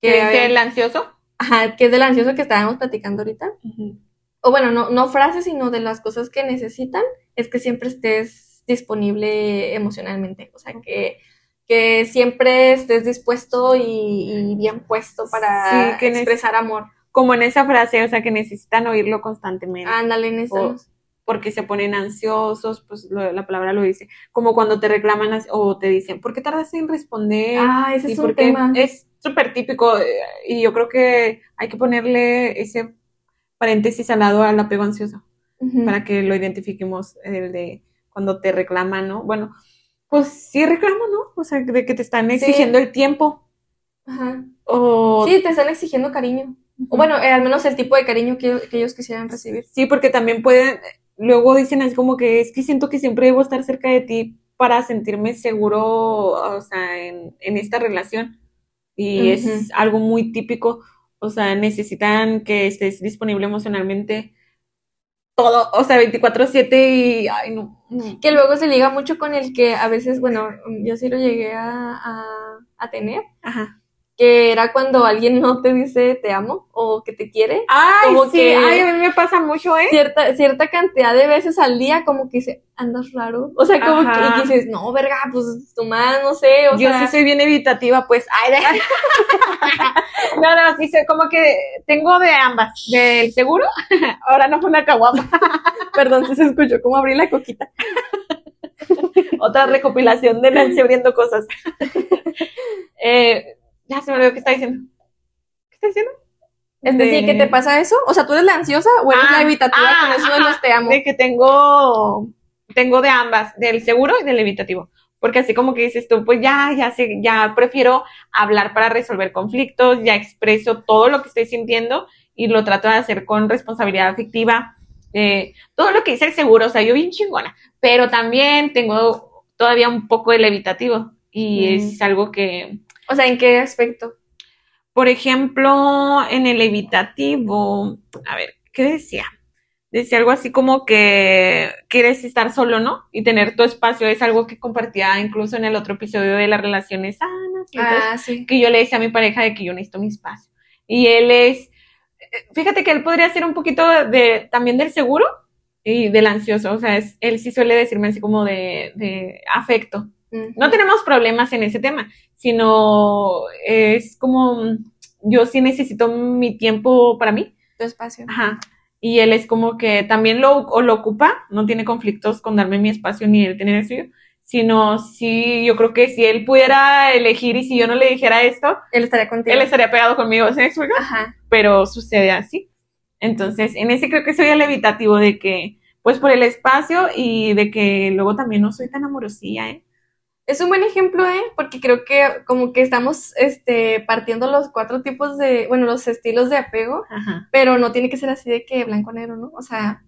¿Qué que, el ansioso? Ajá, que es del ansioso que estábamos platicando ahorita, o bueno, no, no frases, sino de las cosas que necesitan, es que siempre estés disponible emocionalmente, o sea, que, que siempre estés dispuesto y, y bien puesto para Sí, que expresar amor. Como en esa frase, o sea, que necesitan oírlo constantemente. Ándale, en eso. O- porque se ponen ansiosos, pues lo- la palabra lo dice. Como cuando te reclaman o te dicen, ¿por qué tardas en responder? Ah, ese Y es un tema. es súper típico eh, y yo creo que hay que ponerle ese paréntesis al lado al apego ansioso para que lo identifiquemos, el de cuando te reclaman, ¿no? Bueno, pues sí reclamo, ¿no? O sea, de que te están exigiendo el tiempo Ajá. o... Sí, te están exigiendo cariño. O bueno, eh, al menos el tipo de cariño que, que ellos quisieran recibir. Sí, porque también pueden, luego dicen así como que es que siento que siempre debo estar cerca de ti para sentirme seguro, o sea, en, en esta relación. Y es algo muy típico, o sea, necesitan que estés disponible emocionalmente todo, o sea, 24/7 y, ay, no, no. Que luego se liga mucho con el que a veces, bueno, yo sí lo llegué a, a, a tener, Ajá. Que era cuando alguien no te dice te amo o que te quiere. Ay, Como sí, que- ay, a mí me pasa mucho, ¿eh? Cierta, cierta cantidad de veces al día, como que dice, andas raro. O sea, como que, y dices, no, verga, pues tu más, no sé, o Yo sea. sí soy bien evitativa, pues. Ay, de- no, no, sí soy como que tengo de ambas. Del seguro, ahora no fue una caguama. Perdón si se escuchó como abrí la coquita. Otra recopilación de Nancy abriendo cosas. eh, ya se me olvidó qué está diciendo. ¿Qué está diciendo? Es decir, ¿qué te pasa eso? O sea, ¿tú eres la ansiosa o eres Ah, la evitativa ah, con eso de los te amo? De que tengo, tengo de ambas, del seguro y del evitativo. Porque así como que dices tú, pues ya, ya sé, ya prefiero hablar para resolver conflictos, ya expreso todo lo que estoy sintiendo y lo trato de hacer con responsabilidad afectiva. eh, todo lo que dice el seguro, o sea, yo bien chingona, pero también tengo todavía un poco del evitativo y Mm. es algo que, O sea, ¿en qué aspecto? por ejemplo, en el evitativo, a ver, ¿qué decía? Decía algo así como que quieres estar solo, ¿no? Y tener tu espacio es algo que compartía incluso en el otro episodio de las relaciones sanas. Ah, sí. que yo le decía a mi pareja de que yo necesito mi espacio. Y él es, eh, fíjate que él podría ser un poquito de, también del seguro y del ansioso. O sea, es, él sí suele decirme así como de, de afecto. Ujú. No tenemos problemas en ese tema. Sino es como yo sí necesito mi tiempo para mí. Tu espacio. Ajá. Y él es como que también lo, o lo ocupa, no tiene conflictos con darme mi espacio ni él tener el suyo, sino sí, yo creo que si él pudiera elegir y si yo no le dijera esto, Él estaría contigo. él estaría pegado conmigo, ¿sí? Ajá. Pero sucede así. Entonces, en ese creo que soy el evitativo de que, pues por el espacio y de que luego también no soy tan amorosilla, ¿eh? Es un buen ejemplo, ¿eh? Porque creo que como que estamos este, partiendo los cuatro tipos de, bueno, los estilos de apego, Ajá. pero no tiene que ser así de que blanco-negro, ¿no? O sea,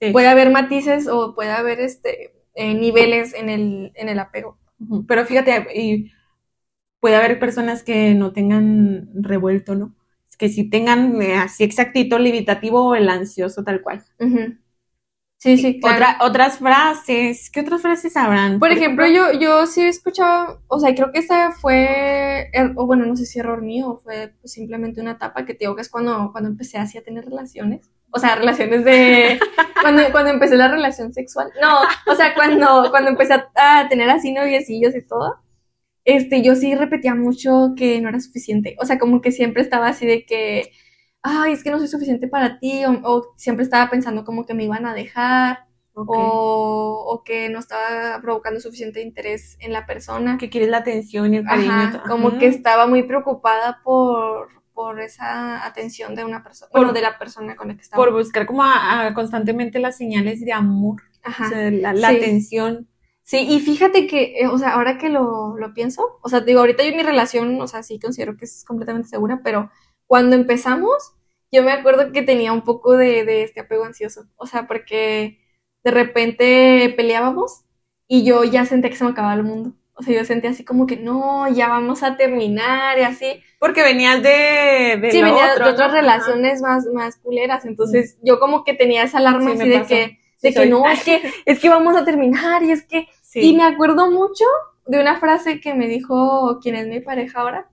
Sí. puede haber matices o puede haber este, eh, niveles en el, en el apego. Pero fíjate, y puede haber personas que no tengan revuelto, ¿no? Que sí tengan eh, así exactito el evitativo o el ansioso tal cual. Ujú. Sí, sí, claro. Otra, otras frases, ¿qué otras frases habrán? Por ejemplo, yo, yo sí he escuchado, o sea, creo que esta fue, er- o bueno, no sé si error mío fue pues, simplemente una etapa que te digo que es cuando, cuando empecé así a tener relaciones. O sea, relaciones de, cuando, cuando empecé la relación sexual. No, o sea, cuando, cuando empecé a, a tener así noviecillos y todo, este, yo sí repetía mucho que no era suficiente. O sea, como que siempre estaba así de que, ay, es que no soy suficiente para ti, o, o siempre estaba pensando como que me iban a dejar o, o que no estaba provocando suficiente interés en la persona. que quieres la atención y el cariño. Ajá, como Ajá. que estaba muy preocupada por, por esa atención de una persona, bueno, de la persona con la que estaba. por buscar como a- a constantemente las señales de amor, Ajá. o sea, la, la Sí. atención. Sí, y fíjate que, eh, o sea, ahora que lo, lo pienso, o sea, digo, ahorita yo en mi relación, o sea, sí considero que es completamente segura, pero cuando empezamos, yo me acuerdo que tenía un poco de, de este apego ansioso, o sea, porque de repente peleábamos y yo ya sentía que se me acababa el mundo. O sea, yo sentía así como que no, ya vamos a terminar y así. Porque venías de, de Sí, lo venía otro, de otras ¿no? relaciones más, más culeras, entonces yo como que tenía esa alarma Sí, así de pasó. que, de Sí, que soy. no, es que, es que vamos a terminar y es que Sí. y me acuerdo mucho de una frase que me dijo quien es mi pareja ahora,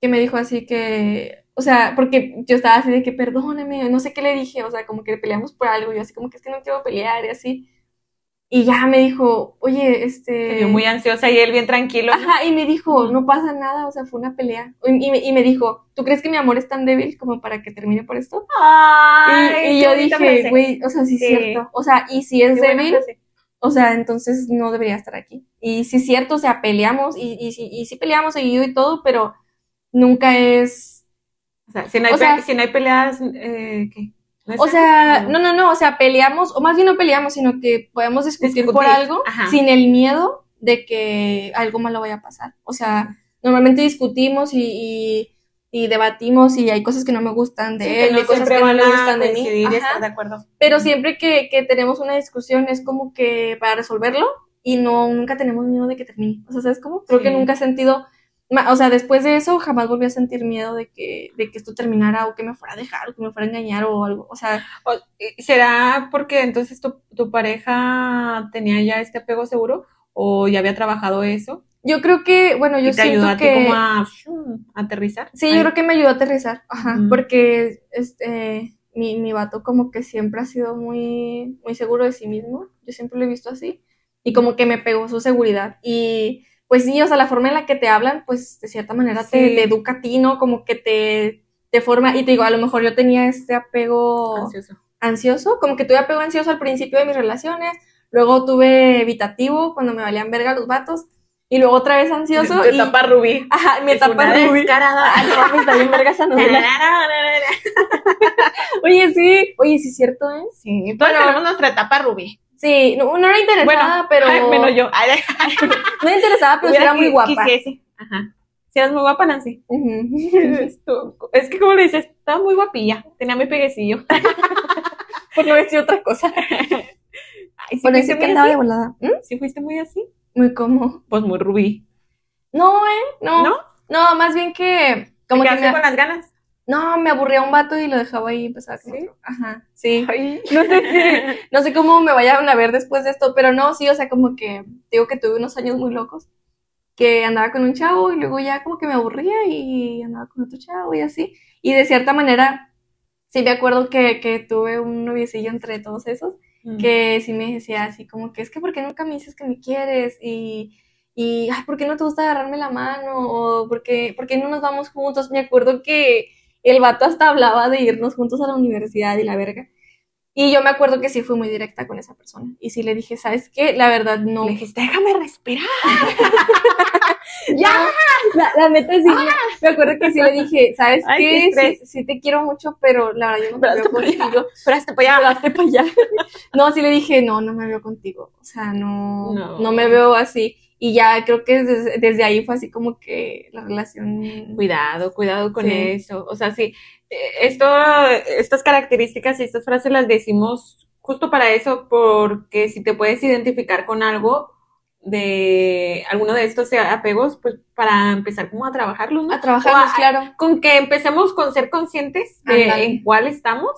que me dijo así que, o sea, porque yo estaba así de que perdóname, no sé qué le dije, o sea, como que peleamos por algo, yo así como que es que no quiero pelear y así. Y ya me dijo, oye, este... Se vio muy ansiosa y él bien tranquilo. Ajá, y me dijo, no pasa nada, o sea, fue una pelea. Y, y me, y me dijo, ¿tú crees que mi amor es tan débil como para que termine por esto? Ay, y y yo dije, güey, o sea, sí es Sí. cierto. O sea, y si es Qué débil, o sea, entonces no debería estar aquí. Y sí es cierto, o sea, peleamos y, y, y sí peleamos seguido y todo, pero nunca es... O sea, si no hay, O sea- si no hay peleas, eh, ¿qué? ¿No O sea, no, no, no, o sea, peleamos, o más bien no peleamos, sino que podemos discutir, por Discutir, algo ajá. sin el miedo de que algo malo vaya a pasar. O sea, normalmente discutimos y, y, y debatimos y hay cosas que no me gustan de Sí, él, que no cosas siempre que no me gustan de mí. Ajá. de acuerdo. Pero siempre que, que tenemos una discusión es como que para resolverlo y no, nunca tenemos miedo de que termine. O sea, ¿sabes cómo? Creo que Sí. nunca he sentido, o sea, después de eso jamás volví a sentir miedo de que, de que esto terminara o que me fuera a dejar o que me fuera a engañar o algo. O sea, ¿Será porque entonces tu, tu pareja tenía ya este apego seguro o ya había trabajado eso yo creo que, bueno, yo y te ayudó siento a ti que... como a aterrizar? Sí, Ahí. yo creo que me ayudó a aterrizar, ajá, Ujú. porque este, mi, mi vato como que siempre ha sido muy, muy seguro de sí mismo, yo siempre lo he visto así, y como que me pegó su seguridad, y pues sí, o sea, la forma en la que te hablan, pues de cierta manera te, Sí. te educa a ti, ¿no? Como que te, te forma, y te digo, a lo mejor yo tenía este apego Ansioso. ansioso, como que tuve apego ansioso al principio de mis relaciones, luego tuve evitativo cuando me valían verga los vatos, y luego otra vez ansioso, y... etapa rubí. Ajá, mi etapa rubí. descarada. No mames, está bien verga esa novela. Oye, sí, oye, sí es cierto, ¿eh? Sí, todos Bueno. tenemos nuestra etapa rubí. Sí, no, no era interesada, pero. Ay, menos yo. Ay, No era interesada, pero era muy guapa. quisiese. Ajá. Si eras muy guapa, Nancy. Ujú. Es que, como le dices, estaba muy guapilla. Tenía mi peguecillo. Por no decir otra cosa. Ay, ¿sí Por decir que andaba de volada. ¿Mm? ¿Sí fuiste muy así? Muy como. Pues muy rubí. No, ¿eh? No. ¿No? No, más bien que. Como ¿Te que me... con las ganas? No, me aburría un vato y lo dejaba ahí y empezaba con ¿Sí? otro. Ajá, sí. Ay. No sé, no sé cómo me vayan a ver después de esto, pero no, sí, o sea, como que digo que tuve unos años muy locos, que andaba con un chavo y luego ya como que me aburría y andaba con otro chavo y así. Y de cierta manera, sí me acuerdo que, que tuve un noviecillo entre todos esos, que sí me decía así como que es que ¿por qué nunca me dices que me quieres? Y, y, ay, ¿por qué no te gusta agarrarme la mano? O ¿por qué, por qué no nos vamos juntos? Me acuerdo que el vato hasta hablaba de irnos juntos a la universidad y la verga. Y yo me acuerdo que sí fui muy directa con esa persona. Y sí le dije, ¿sabes qué? La verdad no. Le dijiste, déjame respirar. ¡Ya! La, la neta sí, me, me acuerdo que sí le dije, ¿sabes Ay, qué. Sí, sí te quiero mucho, pero la verdad yo no me veo contigo. Pero hasta para allá. Hazte para allá. No, sí le dije, no, no me veo contigo. O sea, no, No. no, me veo así. Y ya creo que desde, desde ahí fue así como que la relación... Cuidado, cuidado con Sí. eso. O sea, sí, esto, estas características y estas frases las decimos justo para eso, porque si te puedes identificar con algo de alguno de estos apegos, pues para empezar como a trabajarlos, ¿no? A trabajarnos, O a- claro. Con que empecemos con ser conscientes de en cuál estamos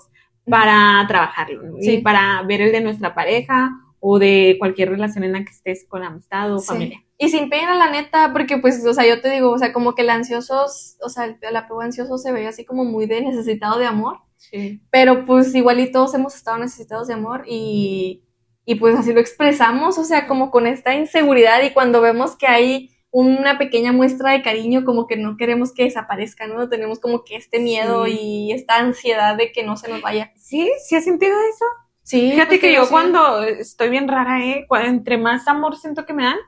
para trabajarlo, ¿no? Sí. Y para ver el de nuestra pareja o de cualquier relación en la que estés con amistad o Sí. familia. Y sin pena, la neta, porque pues, o sea, yo te digo, o sea, como que el ansioso, o sea, el, el apego ansioso se ve así como muy de necesitado de amor, Sí. pero pues igual y todos hemos estado necesitados de amor y, y pues así lo expresamos, o sea, como con esta inseguridad y cuando vemos que hay una pequeña muestra de cariño, como que no queremos que desaparezca, ¿no? Tenemos como que este miedo Sí. y esta ansiedad de que no se nos vaya. ¿Sí? ¿Sí has sentido eso? Sí, Fíjate pues, que yo sí. cuando estoy bien rara, ¿eh? Entre más amor siento que me dan,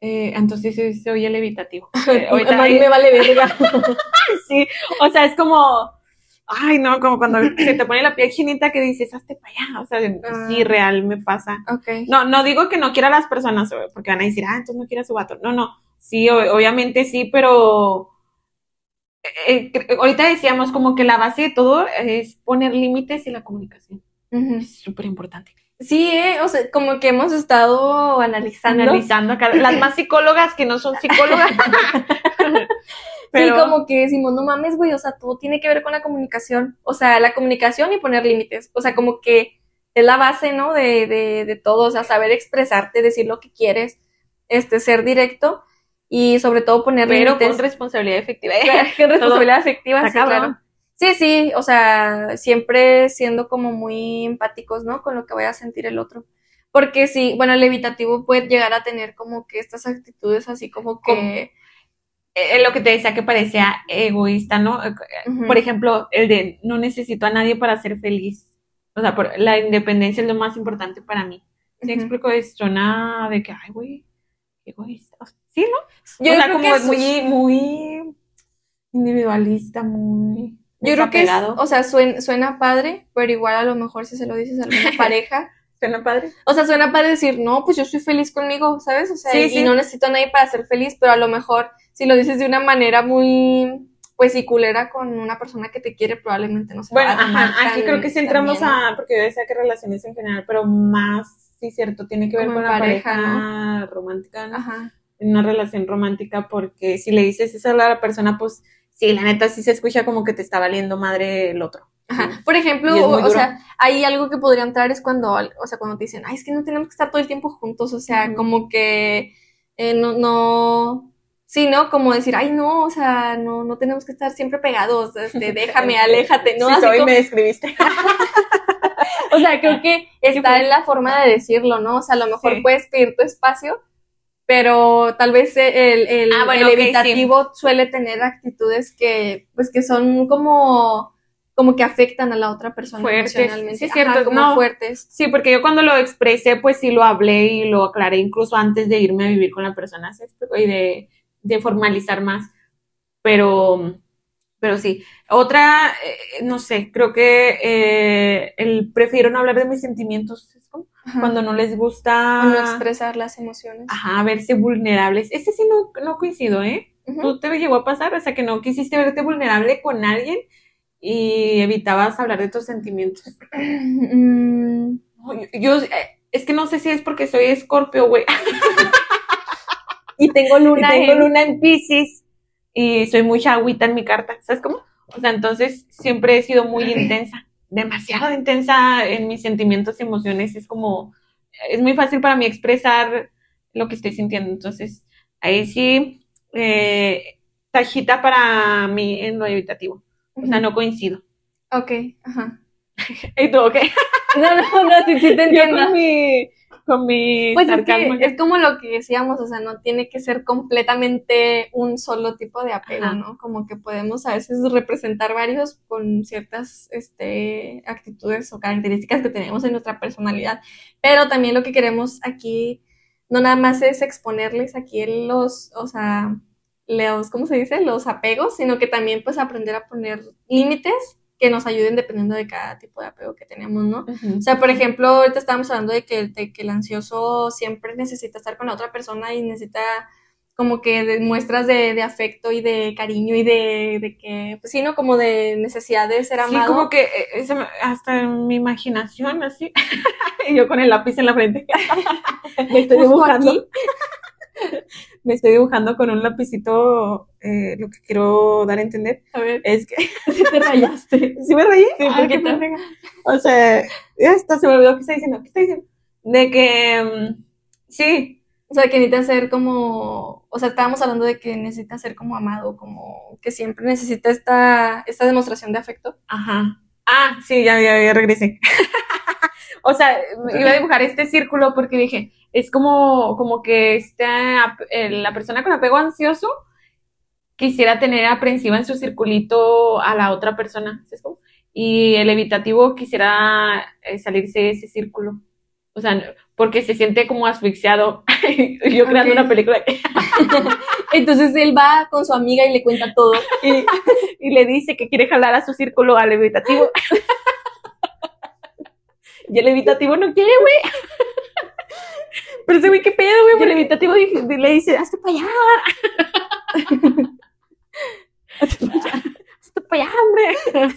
eh, entonces sí, se oye el evitativo. Eh, ahorita A mí me vale verga. sí, o sea, es como, ay, no, como cuando se te pone la piel chinita que dices, hazte para allá. O sea, sí, Ah. real me pasa. No, no digo que no quiera a las personas, eh, porque van a decir, ah, entonces no quiere a su vato. No, no, sí, o- obviamente sí, pero eh, ahorita decíamos como que la base de todo es poner límites y la comunicación. Ujú. Es súper importante. Sí, eh, o sea, como que hemos estado analizando. Analizando las más psicólogas que no son psicólogas. Pero- Sí, como que decimos, no mames, güey, o sea, todo tiene que ver con la comunicación. O sea, la comunicación y poner límites. O sea, como que es la base, ¿no? De, de, de todo. O sea, saber expresarte, decir lo que quieres, este, ser directo y sobre todo poner pero límites. con responsabilidad efectiva. Con responsabilidad afectiva, Está sí, claro. Sí, sí, o sea, siempre siendo como muy empáticos, ¿no? Con lo que vaya a sentir el otro. Porque sí, bueno, el evitativo puede llegar a tener como que estas actitudes así como que... Eh, lo que te decía que parecía egoísta, ¿no? Eh. Por ejemplo, el de no necesito a nadie para ser feliz. O sea, por- la independencia es lo más importante para mí. ¿Sí Ujú. explico esto? Nada de que, ay, güey, egoísta. Sí, ¿no? Yo o sea, creo como que es- muy, muy individualista, muy Yo creo que es, o sea, suena, suena padre, pero igual a lo mejor si se lo dices a alguna pareja, ¿Suena padre? o sea, suena padre decir, no, pues yo soy feliz conmigo, ¿sabes? O sea, Sí, y, sí. y no necesito a nadie para ser feliz, pero a lo mejor si lo dices de una manera muy, pues, y culera con una persona que te quiere, probablemente no se Bueno, va a tomar ajá, aquí creo que si entramos a, porque yo decía que relaciones en general, pero más, sí, cierto, tiene que ver con la pareja, romántica, ¿no? Ajá. En una relación romántica, porque si le dices eso a la persona, pues, sí, la neta sí se escucha como que te está valiendo madre el otro. Ajá. Por ejemplo, o, sea, hay algo que podría entrar es cuando, o sea, cuando te dicen, ay, es que no tenemos que estar todo el tiempo juntos, o sea, como que eh, no, no, sí, ¿no? Como decir, ay, no, o sea, no, no tenemos que estar siempre pegados, este, déjame, aléjate, ¿no? Sí, Así hoy como- me describiste. o sea, creo que está en la forma de decirlo, ¿no? O sea, a lo mejor Sí. puedes pedir tu espacio, pero tal vez el, el, Ah, bueno, el ok, sí. evitativo suele tener actitudes que, pues, que son como, como que afectan a la otra persona Fuertes. emocionalmente. Sí, es Ajá, cierto, como no. fuertes. Sí, porque yo cuando lo expresé, pues sí lo hablé y lo aclaré incluso antes de irme a vivir con la persona. Y de, de formalizar más. Pero, pero sí. Otra, eh, no sé, creo que eh, el prefiero no hablar de mis sentimientos. Ajá. Cuando no les gusta, O no expresar las emociones. ajá, verse vulnerables. Ese sí no, no coincido, ¿eh? Ujú. ¿Tú te llegó a pasar? O sea, que no quisiste verte vulnerable con alguien y evitabas hablar de tus sentimientos. Mm, Yo, eh, es que no sé si es porque soy escorpio, güey. y tengo Y luna tengo en- luna en Pisces y soy muy agüita en mi carta, ¿sabes cómo? O sea, entonces siempre he sido muy intensa, demasiado intensa en mis sentimientos y emociones. Es como, es muy fácil para mí expresar lo que estoy sintiendo. Entonces, ahí sí, eh, tajita para mí en lo evitativo. O sea, no coincido. Ok, ajá. ¿Y tú, ok? No, no, no, sí, sí te Yo entiendo. con mi, con mi Pues es, que es como lo que decíamos, o sea, no tiene que ser completamente un solo tipo de apego, Ajá. ¿no? Como que podemos a veces representar varios con ciertas este, actitudes o características que tenemos en nuestra personalidad. Pero también lo que queremos aquí no nada más es exponerles aquí los, o sea, los, ¿cómo se dice? Los apegos, sino que también pues aprender a poner límites que nos ayuden dependiendo de cada tipo de apego que tenemos, ¿no? O sea, por ejemplo, ahorita estábamos hablando de que, de que el ansioso siempre necesita estar con la otra persona y necesita como que de muestras de, de afecto y de cariño y de, de que, pues sí, ¿no? Como de necesidad de ser Sí, amado. como que eh, me- hasta en mi imaginación, así. y yo con el lápiz en la frente. me estoy dibujando. aquí. me estoy dibujando con un lapicito. eh, lo que quiero dar a entender A ver, es que. si te rayaste. ¿Sí me reí? Sí, Ay, poquito. qué pendeja. O sea, ya hasta se me olvidó qué está diciendo. ¿Qué está diciendo? De que. mm, sí. O sea, que necesita ser como, o sea, estábamos hablando de que necesita ser como amado, como que siempre necesita esta, esta demostración de afecto. Ajá. Ah, sí, ya, ya, ya regresé. o sea, iba a dibujar este círculo porque dije, es como, como que esta, la persona con apego ansioso quisiera tener aprensiva en su circulito a la otra persona. Y el evitativo quisiera eh, salirse de ese círculo. O sea, porque se siente como asfixiado. Yo creando una película Entonces él va con su amiga y le cuenta todo. y, y le dice que quiere jalar a su círculo al evitativo. Y el evitativo no quiere, güey. Pero ese güey, qué pedo, güey. Y el evitativo le dice, hazte para allá. hazte para allá. Hazte para allá, hombre.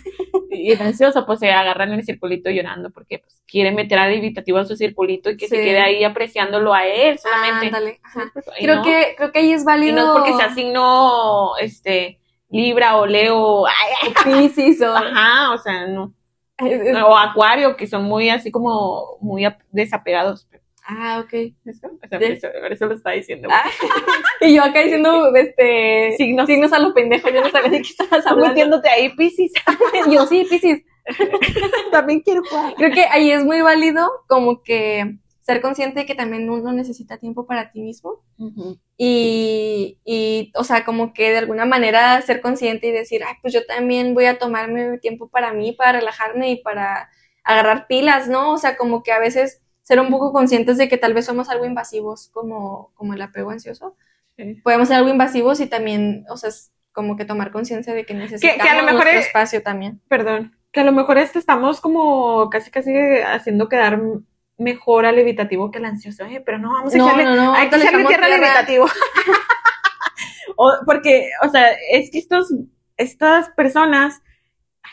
Y el ansioso, pues se agarran en el circulito llorando porque pues, quiere meter al evitativo a su circulito y que se quede ahí apreciándolo a él solamente. Ajá. Y Creo no- que, creo que ahí es y válido. no es porque sea signo, este, Libra o Leo, ay, Piscis o- Ajá, o sea, no. Es- O Acuario, que son muy así como muy ap- desapegados. Ah, ok. ¿Eso? O sea, eso, eso lo está diciendo. Ah, y yo acá diciendo este Signos. signos a lo pendejo, yo no sabía de qué estabas hablando. metiéndote ahí, Piscis. yo sí, Piscis. También quiero jugar. Creo que ahí es muy válido como que ser consciente de que también uno necesita tiempo para ti mismo y, y, o sea, como que de alguna manera ser consciente y decir, ay, pues yo también voy a tomarme tiempo para mí, para relajarme y para agarrar pilas, ¿no? O sea, como que a veces ser un poco conscientes de que tal vez somos algo invasivos como, como el apego ansioso. Sí. Podemos ser algo invasivos y también, o sea, es como que tomar conciencia de que necesitamos que a lo mejor nuestro es- espacio también. Perdón. Que a lo mejor este estamos como casi casi haciendo quedar mejor al evitativo que al ansioso. Eh, pero no, vamos a No, echarle, no, no, hay que echarle tierra al evitativo. O- porque, o sea, es que estos, estas personas.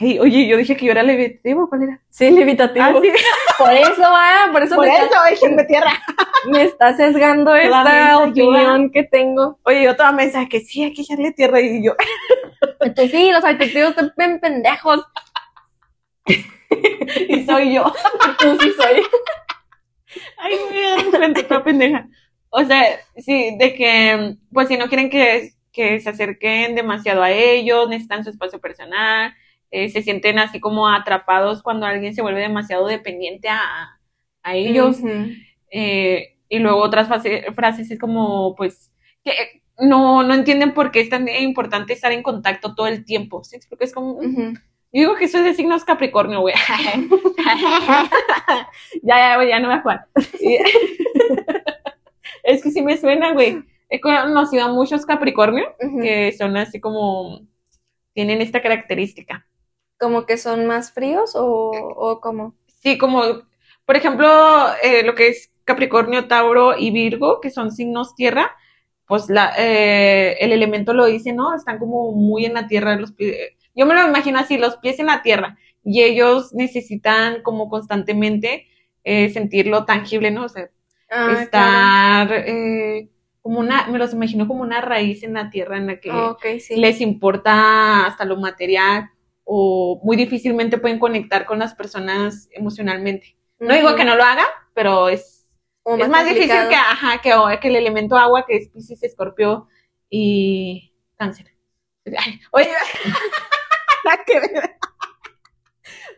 Ay, oye, yo dije que yo era el evitativo, ¿cuál era? Sí, levitativo. Ah, sí. Por eso, ah, por eso, Por me, eso, échenme tierra. me está sesgando Toda esta opinión que tengo. Oye, yo toda mensaje que sí, hay que echarle tierra y yo. Entonces, sí, los arquitectos están bien pendejos. Y soy yo. Tú sí soy. Ay, me voy a dar toda pendeja. O sea, sí, de que, pues si no quieren que, que se acerquen demasiado a ellos, necesitan su espacio personal, eh, se sienten así como atrapados cuando alguien se vuelve demasiado dependiente a, a ellos. Eh, y luego otras fase- frases es como, pues, que no, no entienden por qué es tan importante estar en contacto todo el tiempo. ¿Sí? Porque es como. Yo digo que soy de signos Capricornio, güey. ya, ya, güey, ya no me acuerdo. es que sí me suena, güey. He conocido a muchos Capricornio que son así como, tienen esta característica. Como que son más fríos o, o como. Sí, como, por ejemplo, eh, lo que es Capricornio, Tauro y Virgo, que son signos tierra, pues la, eh, el elemento lo dice, ¿no? Están como muy en la tierra, los pies. Yo me lo imagino así, los pies en la tierra, y ellos necesitan como constantemente eh, sentirlo tangible, ¿no? O sea, Ah, estar eh, como una, me los imagino como una raíz en la tierra en la que sí. les importa hasta lo material o muy difícilmente pueden conectar con las personas emocionalmente. No digo que no lo hagan, pero es, Como es más difícil que, ajá, que, el elemento agua, que es Piscis, Escorpio y Cáncer. Ay, oye, que ver.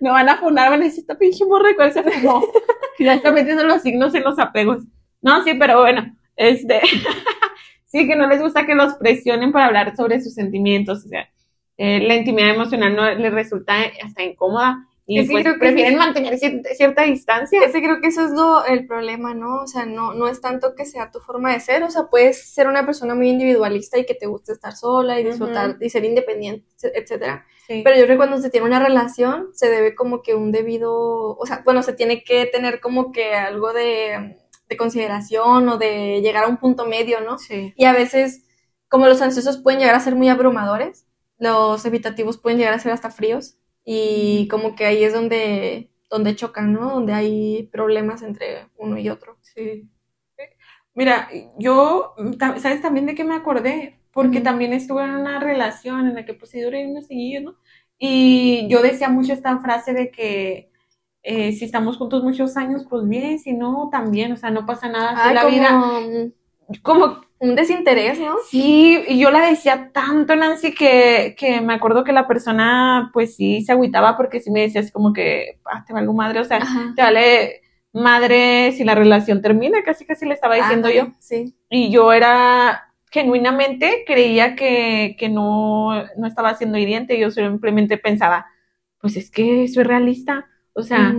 Me van a funar, van a decir, esta pinche morra, ¿cuál se fumó? Ya está metiendo los signos en los apegos. No, sí, pero bueno, este, sí, que no les gusta que los presionen para hablar sobre sus sentimientos, o sea, eh, la intimidad emocional no les resulta hasta incómoda y Es que pues creo que prefieren mantener cier- cierta distancia. Ese creo que eso es lo, el problema, ¿no? O sea, no, no es tanto que sea tu forma de ser, o sea, puedes ser una persona muy individualista y que te guste estar sola y disfrutar y ser independiente, etcétera. Sí. Pero yo creo que cuando se tiene una relación, se debe como que un debido, o sea, bueno, se tiene que tener como que algo de, de consideración o de llegar a un punto medio, ¿no? Sí. Y a veces, como los ansiosos pueden llegar a ser muy abrumadores, los evitativos pueden llegar a ser hasta fríos. Y como que ahí es donde, donde chocan, ¿no? Donde hay problemas entre uno y otro. Sí. Mira, yo, ¿sabes también de qué me acordé? Porque también estuve en una relación en la que pues sí duré unos seguidos, ¿no? Y yo decía mucho esta frase de que eh, si estamos juntos muchos años, pues bien, si no, también, o sea, no pasa nada, así Ay, la como vida. Como, un desinterés, ¿no? sí, y yo la decía tanto, Nancy, que, que me acuerdo que la persona, pues sí, se agüitaba porque sí me decía así como que, ah, te valgo madre, o sea, Ajá. te vale madre si la relación termina, casi casi le estaba diciendo yo. Sí. Y yo era, genuinamente, creía que, que no, no estaba siendo hiriente, yo simplemente pensaba, pues es que soy realista, o sea,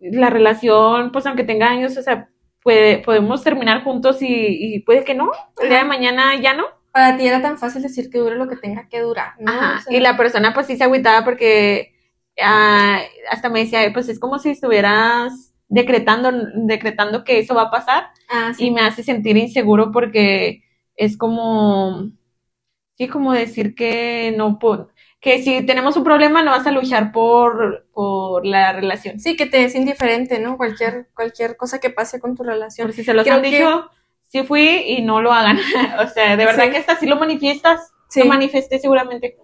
la relación, pues aunque tenga años, o sea, puede, podemos terminar juntos y, y puede que no, el día de mañana ya no. Para ti era tan fácil decir que dure lo que tenga que durar, ¿no? Ajá. O sea, Y la persona pues sí se agüitaba porque ah, hasta me decía, pues es como si estuvieras decretando, decretando que eso va a pasar ah, sí. y me hace sentir inseguro porque es como, sí, como decir que no, que si tenemos un problema no vas a luchar por, por la relación. Sí, que te es indiferente, ¿no? Cualquier, cualquier cosa que pase con tu relación. Por si se los Creo han que- dicho, sí fui y no lo hagan. o sea, de verdad Sí. que hasta si lo manifiestas, Sí. lo manifesté seguramente.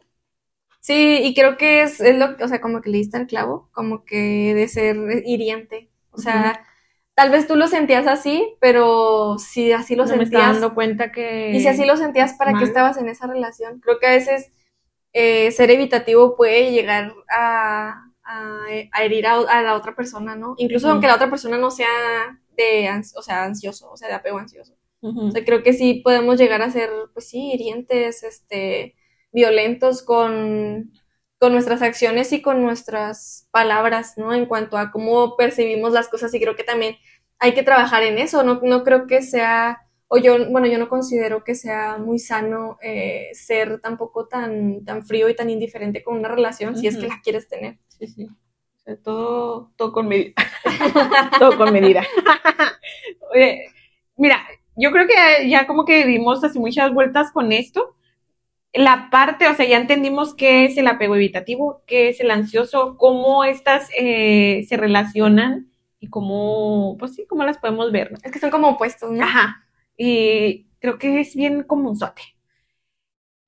Sí, y creo que es, es lo, o sea, como que le diste el clavo, como que de ser hiriente. O sea, tal vez tú lo sentías así, pero si así lo no me estaba sentías, dando cuenta que... y si así lo sentías, ¿para mal. qué estabas en esa relación? Creo que a veces eh, ser evitativo puede llegar a, a, a herir a, a la otra persona, ¿no? Incluso aunque la otra persona no sea de, o sea, ansioso, o sea, de apego ansioso. O sea, creo que sí podemos llegar a ser, pues sí, hirientes, este, violentos con, con nuestras acciones y con nuestras palabras, ¿no? En cuanto a cómo percibimos las cosas y creo que también hay que trabajar en eso, no, no creo que sea, o yo, bueno, yo no considero que sea muy sano eh, ser tampoco tan, tan frío y tan indiferente con una relación si es que la quieres tener. Sí, sí. O sea, todo, todo con medida. todo con medida. Oye, mira, yo creo que ya como que dimos así muchas vueltas con esto. La parte, o sea, ya entendimos qué es el apego evitativo, qué es el ansioso, cómo estas eh, se relacionan y cómo, pues sí, cómo las podemos ver, ¿no? Es que son como opuestos, ¿no? Ajá. Y creo que es bien comúnzote.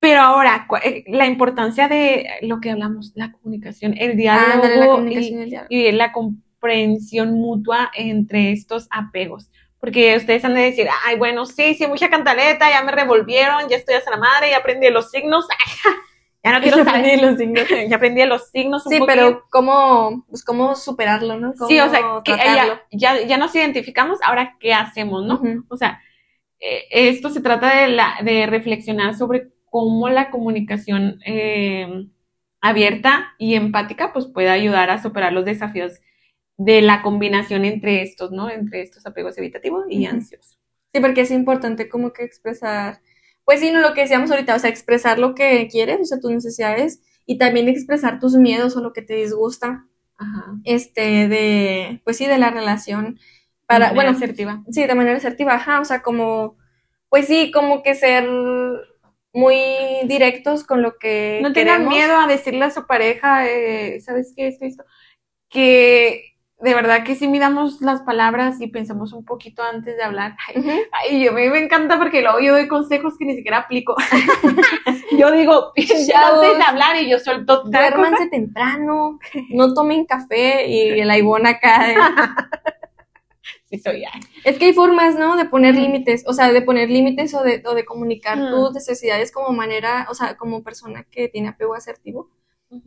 Pero ahora, eh, la importancia de lo que hablamos, la comunicación, el diálogo Ándale, la y- comunicación y el diálogo. y la comprensión mutua entre estos apegos. Porque ustedes han de decir, ay, bueno, sí, sí, mucha cantaleta, ya me revolvieron, ya estoy hasta la madre, ya aprendí los signos, ya no quiero Ya saber aprendí los signos. ya aprendí los signos un Sí, poquito. pero cómo, pues cómo superarlo, ¿no? Cómo Sí, o sea, que ya, ya, ya nos identificamos, ahora, ¿qué hacemos, no? O sea, eh, esto se trata de, la, de reflexionar sobre cómo la comunicación eh, abierta y empática pues puede ayudar a superar los desafíos de la combinación entre estos, ¿no? Entre estos apegos evitativos y Ujú. ansiosos. Sí, porque es importante como que expresar, pues sí, no lo que decíamos ahorita, o sea, expresar lo que quieres, o sea, tus necesidades, y también expresar tus miedos o lo que te disgusta, Ajá. este, de, pues sí, de la relación, para, De manera bueno, asertiva. sí, de manera asertiva, ajá, o sea, como, pues sí, como que ser muy directos con lo que No tengan miedo a decirle a su pareja, eh, ¿sabes qué? Esto, esto. Que de verdad que sí midamos las palabras y pensamos un poquito antes de hablar. Ay. Ay, yo a mí me encanta porque luego yo doy consejos que ni siquiera aplico. yo digo, Chavos, antes de hablar y yo suelto. Duérmanse temprano, no tomen café y el aibón acá. Sí, soy ay. Es que hay formas, ¿no? De poner límites, o sea, de poner límites o de, o de comunicar tus necesidades como manera, o sea, como persona que tiene apego asertivo.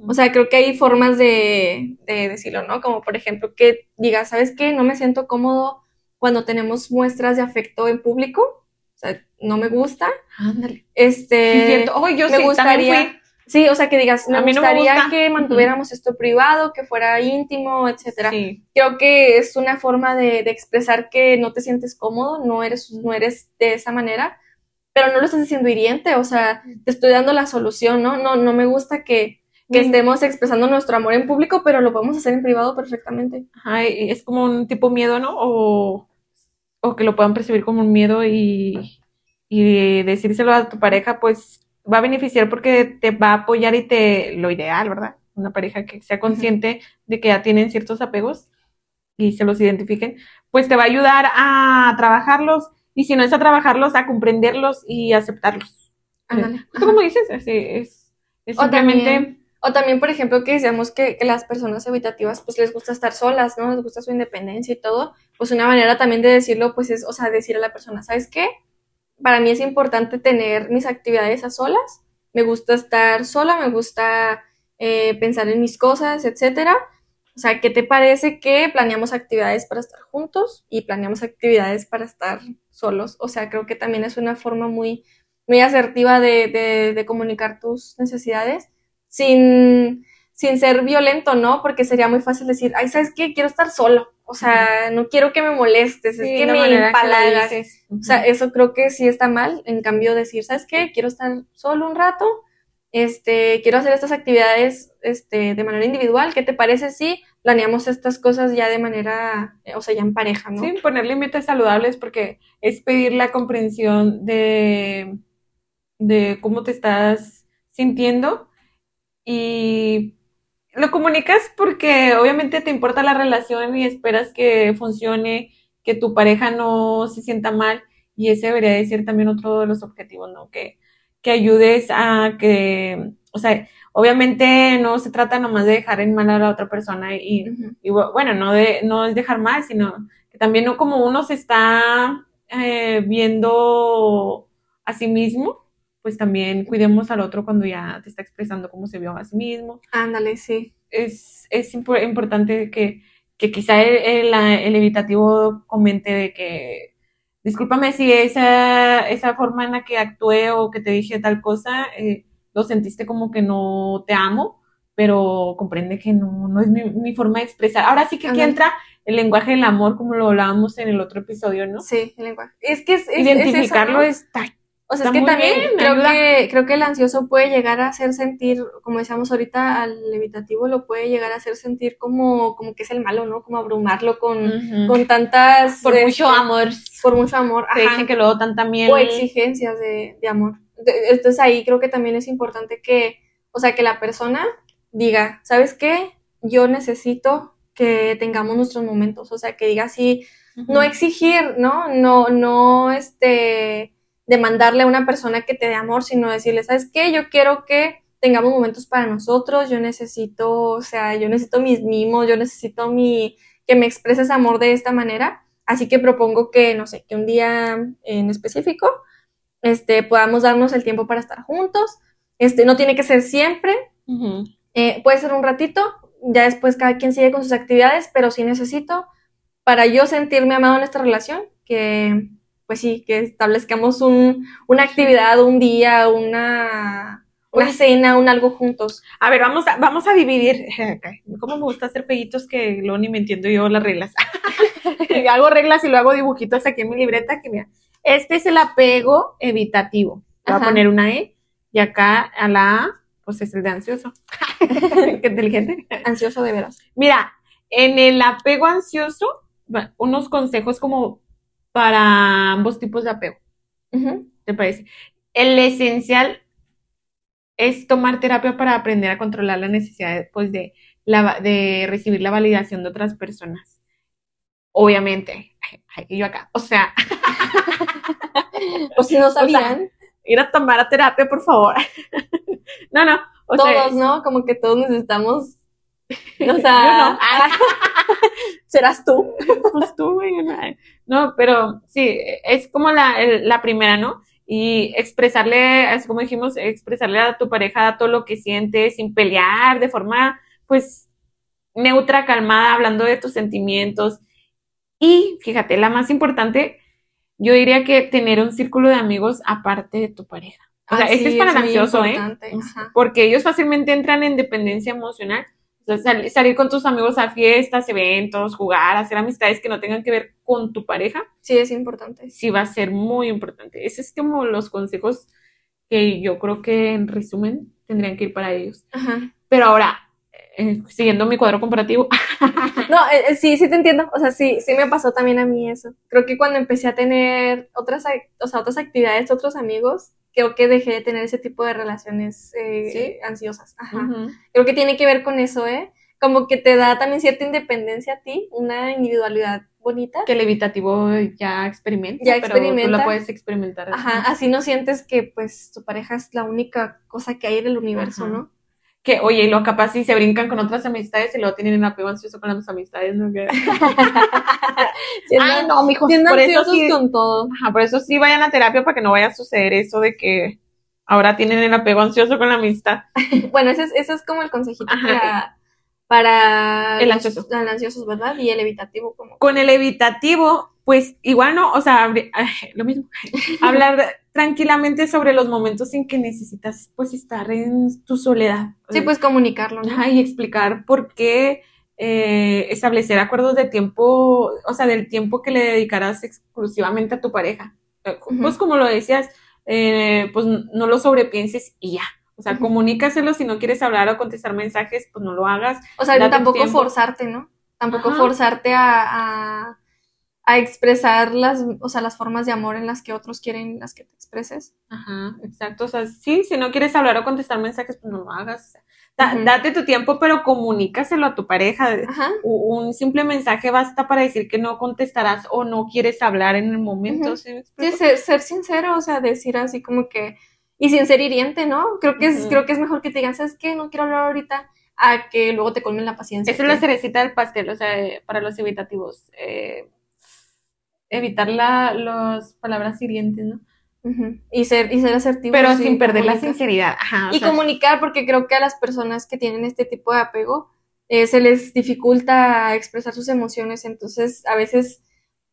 O sea, creo que hay formas de, de decirlo, ¿no? Como por ejemplo que digas, ¿sabes qué? No me siento cómodo cuando tenemos muestras de afecto en público. O sea, no me gusta. Ándale. Este. Oh, yo me sí, gustaría, sí, o sea, que digas, me A mí no me gustaría que mantuviéramos esto privado, que fuera íntimo, etcétera. Sí. Creo que es una forma de, de expresar que no te sientes cómodo, no eres, no eres de esa manera, pero no lo estás haciendo hiriente, o sea, te estoy dando la solución, ¿no? No, no me gusta que, que Mm. estemos expresando nuestro amor en público, pero lo podemos hacer en privado perfectamente. Ajá, es como un tipo miedo, ¿no? O, o que lo puedan percibir como un miedo y, y decírselo a tu pareja, pues va a beneficiar porque te va a apoyar y te, lo ideal, ¿verdad? Una pareja que sea consciente de que ya tienen ciertos apegos y se los identifiquen, pues te va a ayudar a trabajarlos y si no es a trabajarlos, a comprenderlos y aceptarlos. Ándale. Justo como dices, así es, es simplemente... o también, por ejemplo, que decíamos que, que las personas evitativas, pues les gusta estar solas, ¿no? Les gusta su independencia y todo. Pues una manera también de decirlo, pues es, o sea, decir a la persona, ¿sabes qué? Para mí es importante tener mis actividades a solas. Me gusta estar sola, me gusta eh, pensar en mis cosas, etcétera. O sea, ¿qué te parece que planeamos actividades para estar juntos y planeamos actividades para estar solos? O sea, creo que también es una forma muy, muy asertiva de, de comunicar tus necesidades sin, sin ser violento, ¿no? Porque sería muy fácil decir, ay, ¿sabes qué? Quiero estar solo. O sea, no quiero que me molestes, es que me que empalagas. O sea, eso creo que sí está mal. En cambio, decir, ¿sabes qué? Quiero estar solo un rato. Este, quiero hacer estas actividades este, de manera individual. ¿Qué te parece si planeamos estas cosas ya de manera, eh, o sea, ya en pareja, ¿no? Sí, poner límites saludables porque es pedir la comprensión de, de cómo te estás sintiendo y lo comunicas porque obviamente te importa la relación y esperas que funcione, que tu pareja no se sienta mal y ese debería de ser también otro de los objetivos, ¿no? Que, que ayudes a que, o sea, obviamente no se trata nomás de dejar en mal a la otra persona y, bueno, no, de, no es dejar mal, sino que también no como uno se está eh, viendo a sí mismo, pues también cuidemos al otro cuando ya te está expresando cómo se vio a sí mismo. Ándale, sí. Es, es impo- importante que, que quizá el, el- el evitativo comente de que, discúlpame si esa, esa forma en la que actué o que te dije tal cosa, eh, lo sentiste como que no te amo, pero comprende que no, no es mi, mi forma de expresar. Ahora sí que aquí entra el lenguaje del amor, como lo hablábamos en el otro episodio, ¿no? Sí, el lenguaje. Es que es, es- es Identificarlo eso, ¿no? está. O sea, Está es que también bien, creo ayuda. que, creo que el ansioso puede llegar a hacer sentir, como decíamos ahorita, al evitativo lo puede llegar a hacer sentir como, como que es el malo, ¿no? Como abrumarlo con, con tantas... Por este, mucho amor. Por mucho amor. Te ajá. dicen que luego tan también. o exigencias de, de amor. Entonces ahí creo que también es importante que, o sea, que la persona diga, ¿sabes qué? Yo necesito que tengamos nuestros momentos, o sea, que diga así, no exigir, ¿no? No, no, este, demandarle a una persona que te dé amor, sino decirle, ¿sabes qué? Yo quiero que tengamos momentos para nosotros, yo necesito, o sea, yo necesito mis mimos, yo necesito mi, que me expreses amor de esta manera, así que propongo que, no sé, que un día en específico, este, podamos darnos el tiempo para estar juntos, este, no tiene que ser siempre, eh, puede ser un ratito, ya después cada quien sigue con sus actividades, pero sí necesito, para yo sentirme amado en esta relación, que pues sí, que establezcamos un, una actividad, un día, una, una cena, un algo juntos. A ver, vamos a, vamos a dividir. ¿Cómo me gusta hacer pellitos que luego ni me entiendo yo las reglas? hago reglas y luego hago dibujitos aquí en mi libreta que mira. Este es el apego evitativo. Voy a poner una E y acá a la A, pues es el de ansioso. Qué inteligente. Ansioso de veras. Mira, en el apego ansioso, unos consejos como para ambos tipos de apego. ¿Te parece? El esencial es tomar terapia para aprender a controlar la necesidad pues, de, la, de recibir la validación de otras personas. Obviamente, ay, ay, yo acá, o sea, O si no sea, sabían, ir a tomar a terapia, por favor. no, no, o sea, todos, ¿no? Como que todos necesitamos, o sea, no. serás tú. pues tú, güey, no, pero sí, es como la, el- la primera, ¿no? y expresarle, así como dijimos, expresarle a tu pareja todo lo que sientes sin pelear, de forma, pues, neutra, calmada, hablando de tus sentimientos. Y fíjate, la más importante, yo diría que tener un círculo de amigos aparte de tu pareja. O sea, Ah, ese sí, es para el muy ansioso, ¿eh? ajá. Porque ellos fácilmente entran en dependencia emocional. O sea, sal- salir con tus amigos a fiestas, eventos, jugar, hacer amistades que no tengan que ver con tu pareja, Sí, es importante. sí va a ser muy importante. Ese es como los consejos que yo creo que en resumen tendrían que ir para ellos. Ajá. Pero ahora, eh, siguiendo mi cuadro comparativo, No, eh, eh, sí, sí te entiendo. O sea, sí, sí me pasó también a mí eso. Creo que cuando empecé a tener otras, o sea, otras actividades, otros amigos, creo que dejé de tener ese tipo de relaciones eh, ¿Sí? ansiosas. Ajá. Creo que tiene que ver con eso, ¿eh? Como que te da también cierta independencia a ti, una individualidad bonita. que el evitativo ya experimenta, Ya pero tú experimenta. la puedes experimentar. Ajá, así no sientes que pues tu pareja es la única cosa que hay en el universo, Ajá. ¿no? Que, oye, y lo capaz si se brincan con otras amistades y luego tienen el apego ansioso con las amistades, ¿no? Que- Ay, no, mijo, Siendo por eso sí- con todo. Ajá, por eso sí vayan a terapia para que no vaya a suceder eso de que ahora tienen el apego ansioso con la amistad. Bueno, ese es, ese es como el consejito para, para El los- ansioso. los ansiosos, ¿verdad? Y el evitativo como... Con el evitativo, pues igual no, o sea, abri- ay, lo mismo. Hablar tranquilamente sobre los momentos en que necesitas pues estar en tu soledad. Sí, pues comunicarlo, ¿no? Ajá, y explicar por qué eh, establecer acuerdos de tiempo, o sea, del tiempo que le dedicarás exclusivamente a tu pareja. Eh. Pues como lo decías, eh, pues no lo sobrepienses y ya. O sea, comunícaselo si no quieres hablar o contestar mensajes, pues no lo hagas. O sea, tampoco tiempo. forzarte, ¿no? Tampoco Ajá. forzarte a, a, a expresar las, o sea, las formas de amor en las que otros quieren las que te expreses. Ajá, exacto. O sea, sí, si no quieres hablar o contestar mensajes, pues no lo hagas. Da-. Date tu tiempo, pero comunícaselo a tu pareja. Ajá. Un simple mensaje basta para decir que no contestarás o no quieres hablar en el momento. ¿sí ser sincero, o sea, decir así como que, y sin ser hiriente, ¿no? Creo que es, creo que es mejor que te digan, ¿sabes qué? No quiero hablar ahorita, a que luego te colmen la paciencia. Esa es la cerecita del pastel, o sea, para los evitativos. eh, evitar la, las palabras hirientes, ¿no? Y ser, y ser asertivo. Pero sin perder la sinceridad. Ajá, Y sea, comunicar, porque creo que a las personas que tienen este tipo de apego eh, se les dificulta expresar sus emociones, entonces a veces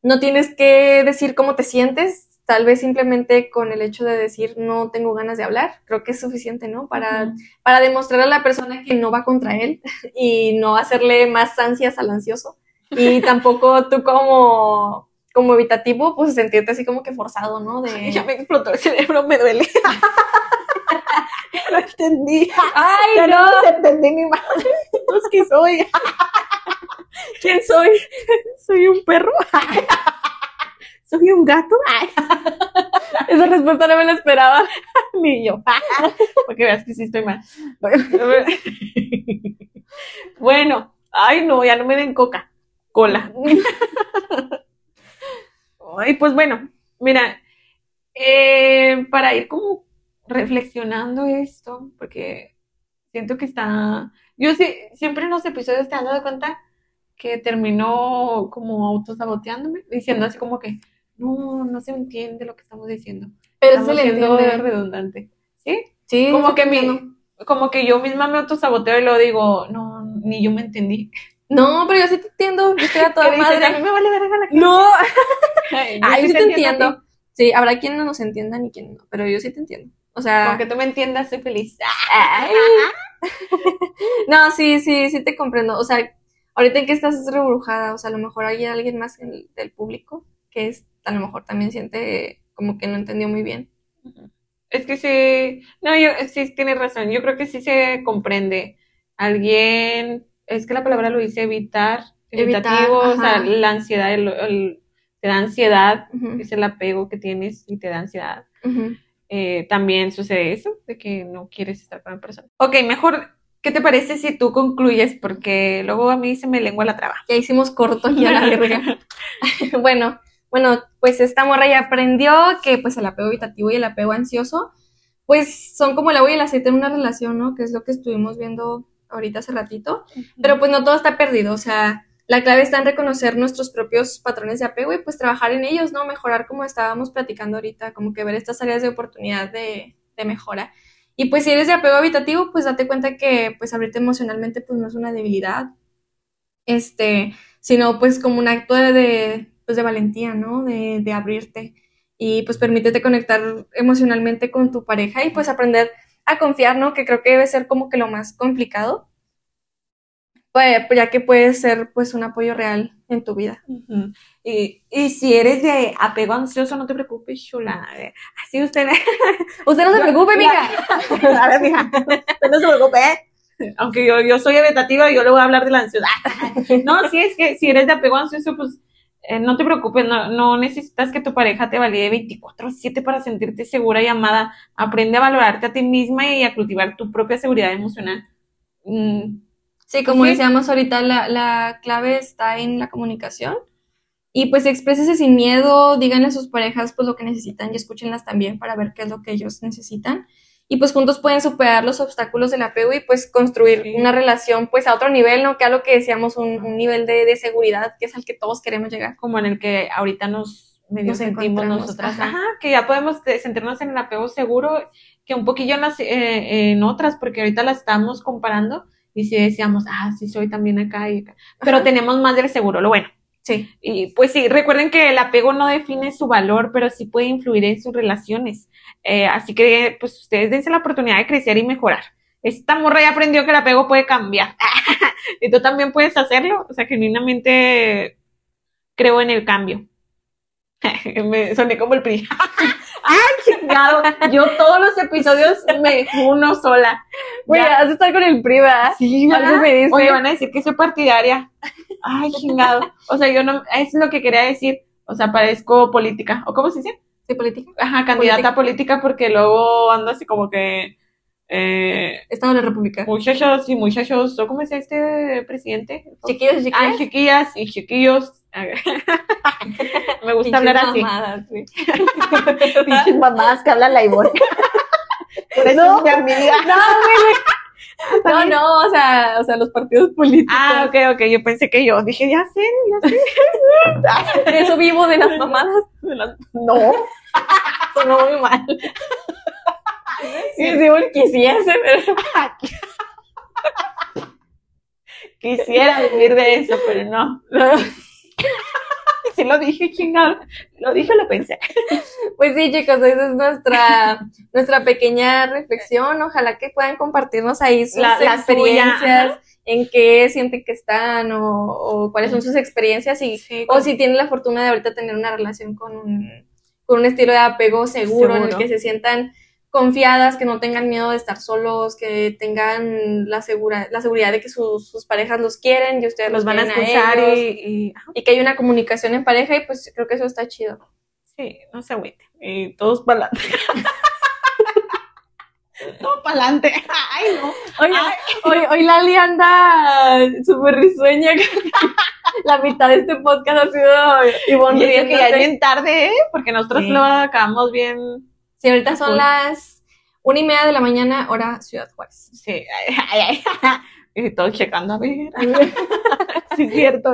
no tienes que decir cómo te sientes, tal vez simplemente con el hecho de decir no tengo ganas de hablar, creo que es suficiente, ¿no? Para, ujú. para demostrar a la persona que no va contra él y no hacerle más ansias al ansioso. Y tampoco tú como, como evitativo, pues sentirte así como que forzado, ¿no? De, Ya me explotó el cerebro, me duele. Lo entendí. ¡Ay, Ya no! no entendí mi madre. Pues, ¿qué soy? ¿Quién soy? ¿Soy un perro? ¿Soy un gato? Esa respuesta no me la esperaba. Ni yo. Para que veas que sí estoy mal. Bueno, ay no, ya no me den coca. Cola. Ay, pues bueno, mira, eh, para ir como reflexionando esto, porque siento que está, yo sí, siempre en los episodios te has dado cuenta que terminó como autosaboteándome, diciendo así como que, no, no se entiende lo que estamos diciendo. Pero Estamos se le entiende. redundante. ¿Sí? Sí, Como que mi, como que yo misma me autosaboteo y lo digo, no, ni yo me entendí. No, pero yo sí te entiendo. Yo estoy a ¿Qué toda dices? A mí madre. me vale verga la gente. No, Ay, ay, yo sí te entiendo. Sí, habrá quien no nos entienda ni quien no, pero yo sí te entiendo. O sea, Con que tú me entiendas, soy feliz. ay. no, sí, sí, sí te comprendo. O sea, ahorita en que estás reburujada, o sea, a lo mejor hay alguien más en el- del público que es, a lo mejor también siente como que no entendió muy bien. Es que sí, no, yo sí tienes razón. Yo creo que sí se comprende. Alguien, es que la palabra lo dice evitar, Evitar, evitativo, o sea, la ansiedad, el- el- te da ansiedad, Ujú, es el apego que tienes y te da ansiedad. eh, también sucede eso, de que no quieres estar con la persona. Ok, mejor, ¿qué te parece si tú concluyes? Porque luego a mí se me lengua la traba. Ya hicimos corto ya la verga. bueno, bueno, pues esta morra ya aprendió que pues el apego evitativo y el apego ansioso, pues son como el agua y el aceite en una relación, ¿no? Que es lo que estuvimos viendo ahorita hace ratito. Pero pues no todo está perdido, o sea, la clave está en reconocer nuestros propios patrones de apego y pues trabajar en ellos, ¿no? Mejorar como estábamos platicando ahorita, como que ver estas áreas de oportunidad de, de mejora. Y pues si eres de apego habitativo, pues date cuenta que pues abrirte emocionalmente pues no es una debilidad, este, sino pues como un acto de, pues, de valentía, ¿no? De, de abrirte y pues permítete conectar emocionalmente con tu pareja y pues aprender a confiar, ¿no? Que creo que debe ser como que lo más complicado, pues, ya que puede ser pues un apoyo real en tu vida. Ujú. y, y si eres de apego ansioso, no te preocupes, chula. Así usted. Usted no se preocupe, mija. A ver, mija, usted no se preocupe. ¿eh? Aunque yo, yo soy evitativa, yo le voy a hablar de la ansiedad. No, sí, es que si eres de apego ansioso, pues eh, no te preocupes, no, no necesitas que tu pareja te valide 24/7 para sentirte segura y amada. Aprende a valorarte a ti misma y a cultivar tu propia seguridad emocional. Mm, Sí, como Sí. decíamos ahorita, la, la clave está en la comunicación. Y pues exprésese sin miedo, díganle a sus parejas pues lo que necesitan y escúchenlas también para ver qué es lo que ellos necesitan. Y pues juntos pueden superar los obstáculos del apego y pues construir Sí. una relación pues a otro nivel, ¿no? Que a lo que decíamos, un, un nivel de, de seguridad que es al que todos queremos llegar. como en el que ahorita nos medio Nos sentimos nosotras, ajá. ajá, que ya podemos eh, sentirnos en el apego seguro, que un poquillo en, las, eh, en otras, porque ahorita las estamos comparando y si decíamos, ah, sí soy también acá y acá, pero Ajá. tenemos más del seguro, lo bueno. Sí. Y pues sí, recuerden que el apego no define su valor, pero sí puede influir en sus relaciones. Eh, así que pues ustedes dense la oportunidad de crecer y mejorar. Esta morra ya aprendió que el apego puede cambiar. y tú también puedes hacerlo. O sea, genuinamente creo en el cambio. me soné como el PRI. ¡Ay, chingado! Yo todos los episodios me uno sola. Ya. has de estar con el PRI, ¿verdad? Sí, Algo me dice. Oye, van a decir que soy partidaria. Ay, chingado. O sea, yo no, es lo que quería decir. O sea, parezco política. ¿O cómo se dice? Sí, política. Ajá, candidata política porque luego ando así como que, eh, Estado de la República. muchachos y muchachos, ¿o cómo es este presidente? Chiquillos, chiquillas. Ay, chiquillas y chiquillos. Me gusta hablar así. Mamadas, güey. Pinches mamás que hablan la Ivonne. Por eso es mi amiga. No, no, o sea, o sea, los partidos políticos. Ah, ok, ok, yo pensé que yo. Dije, ya sé, ya sé. De eso vivo de las mamadas. No. Sonó muy mal. Sí, porque quisiese, pero. Quisiera vivir de eso, pero no. Sí lo dije, chingado. Lo dije, lo pensé. Pues sí, chicos, esa es nuestra, nuestra pequeña reflexión. Ojalá que puedan compartirnos ahí sus La- experiencias, suya, en qué sienten que están o, o cuáles son sus experiencias y Sí, o si tienen la fortuna de ahorita tener una relación con un, con un estilo de apego seguro, en el que se sientan confiadas, que no tengan miedo de estar solos, que tengan la, segura, la seguridad de que sus, sus parejas los quieren y ustedes los van a escuchar ellos, y, y- ajá, y que hay una comunicación en pareja y pues creo que eso está chido. sí, no se agüite. Y todos para adelante. Todo para adelante. Ay, no. Hoy, Ay. hoy, hoy Lali anda súper risueña. La mitad de este podcast ha sido Ivonne Y eso que ya es bien tarde, ¿eh? Porque nosotros Sí. lo acabamos bien. Sí, ahorita son las una y media de la mañana, hora Ciudad Juárez. Sí, ay, ay, ay. Y todos checando a ver. sí, es cierto.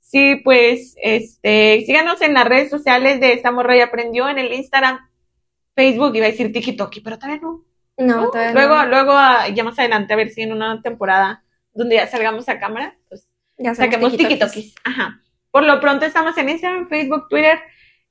Sí, pues, este, síganos en las redes sociales de Esta Morra y Aprendió, en el Instagram, Facebook, iba a decir TikTok, pero todavía no. No, todavía Luego, no. luego, ah, ya más adelante, a ver si en una temporada donde ya salgamos a cámara, pues ya saquemos. TikTokis. Ajá. Por lo pronto estamos en Instagram, Facebook, Twitter,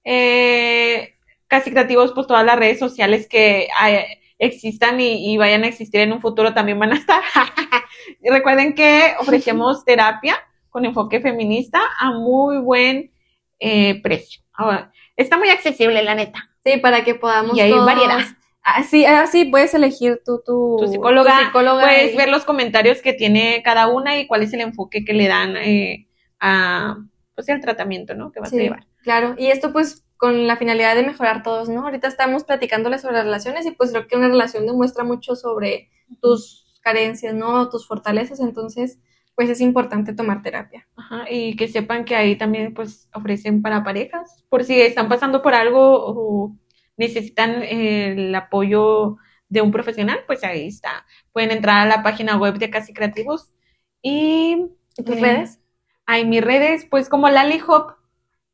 eh, casi creativos, pues todas las redes sociales que hay- existan y, y vayan a existir en un futuro también van a estar. Y recuerden que ofrecemos terapia con enfoque feminista a muy buen eh, precio. Ahora, está muy accesible, la neta. Sí, para que podamos Y hay todos- variedad. Así, así puedes elegir tú tu, Tu psicóloga, tu psicóloga Puedes y- ver los comentarios que tiene cada una y cuál es el enfoque que le dan eh, a, pues, al tratamiento, ¿no? Que vas Sí, a llevar. Claro, y esto pues con la finalidad de mejorar todos, ¿no? Ahorita estamos platicándoles sobre relaciones y pues creo que una relación demuestra mucho sobre tus carencias, ¿no? Tus fortalezas, entonces pues es importante tomar terapia. Ajá, y que sepan que ahí también pues ofrecen para parejas, por si están pasando por algo o necesitan eh, el apoyo de un profesional, pues ahí está. Pueden entrar a la página web de Casi Creativos y ¿Y tus Eh, redes? Ay, mis redes, pues como Lali Hop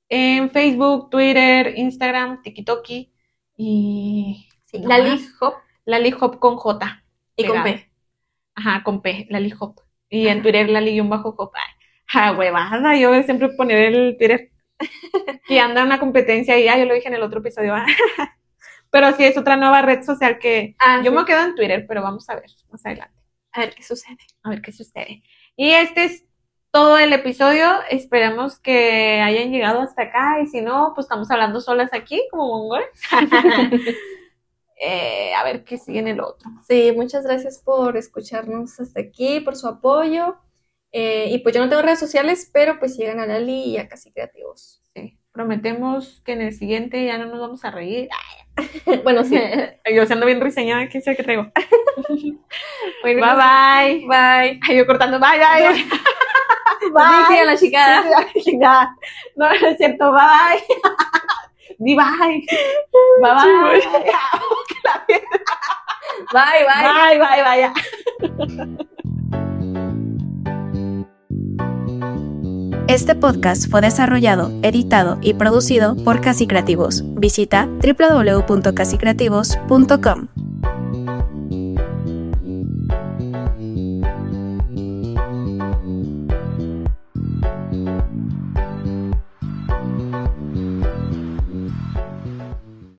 en Facebook, Twitter, Instagram, TikTok y Sí, No Lali. Hop Lali Hop con J. y con. P. Ajá, con P, Lali Hop. Y en Twitter, Lali-Hop. Ay, ja, huevada, yo siempre poner el Twitter que anda una competencia y ya, yo lo dije en el otro episodio. ah. Pero sí, es otra nueva red social que Ah, yo sí. me quedo en Twitter, pero vamos a ver más adelante. A ver qué sucede. A ver qué sucede. Y este es todo el episodio. Esperamos que hayan llegado hasta acá. Y si no, pues estamos hablando solas aquí, como mongoles. Eh, a ver qué sigue en el otro. Sí, muchas gracias por escucharnos hasta aquí, por su apoyo. Eh, y pues yo no tengo redes sociales, pero pues sigan a Lali y a Casi Creativos. Sí. Prometemos que en el siguiente ya no nos vamos a reír. bueno, sí. Yo siendo bien riseñada, ¿qué sé que traigo? Bueno, Bye bye. Bye. Ay, yo cortando, bye bye. Sí, sí, a la chingada. Sí, sí, a la chingada. No, no es cierto, bye bye. Di bye. Bye bye. Bye, bye. Bye, bye, bye. Este podcast fue desarrollado, editado y producido por Casi Creativos. Visita www.casicreativos.com.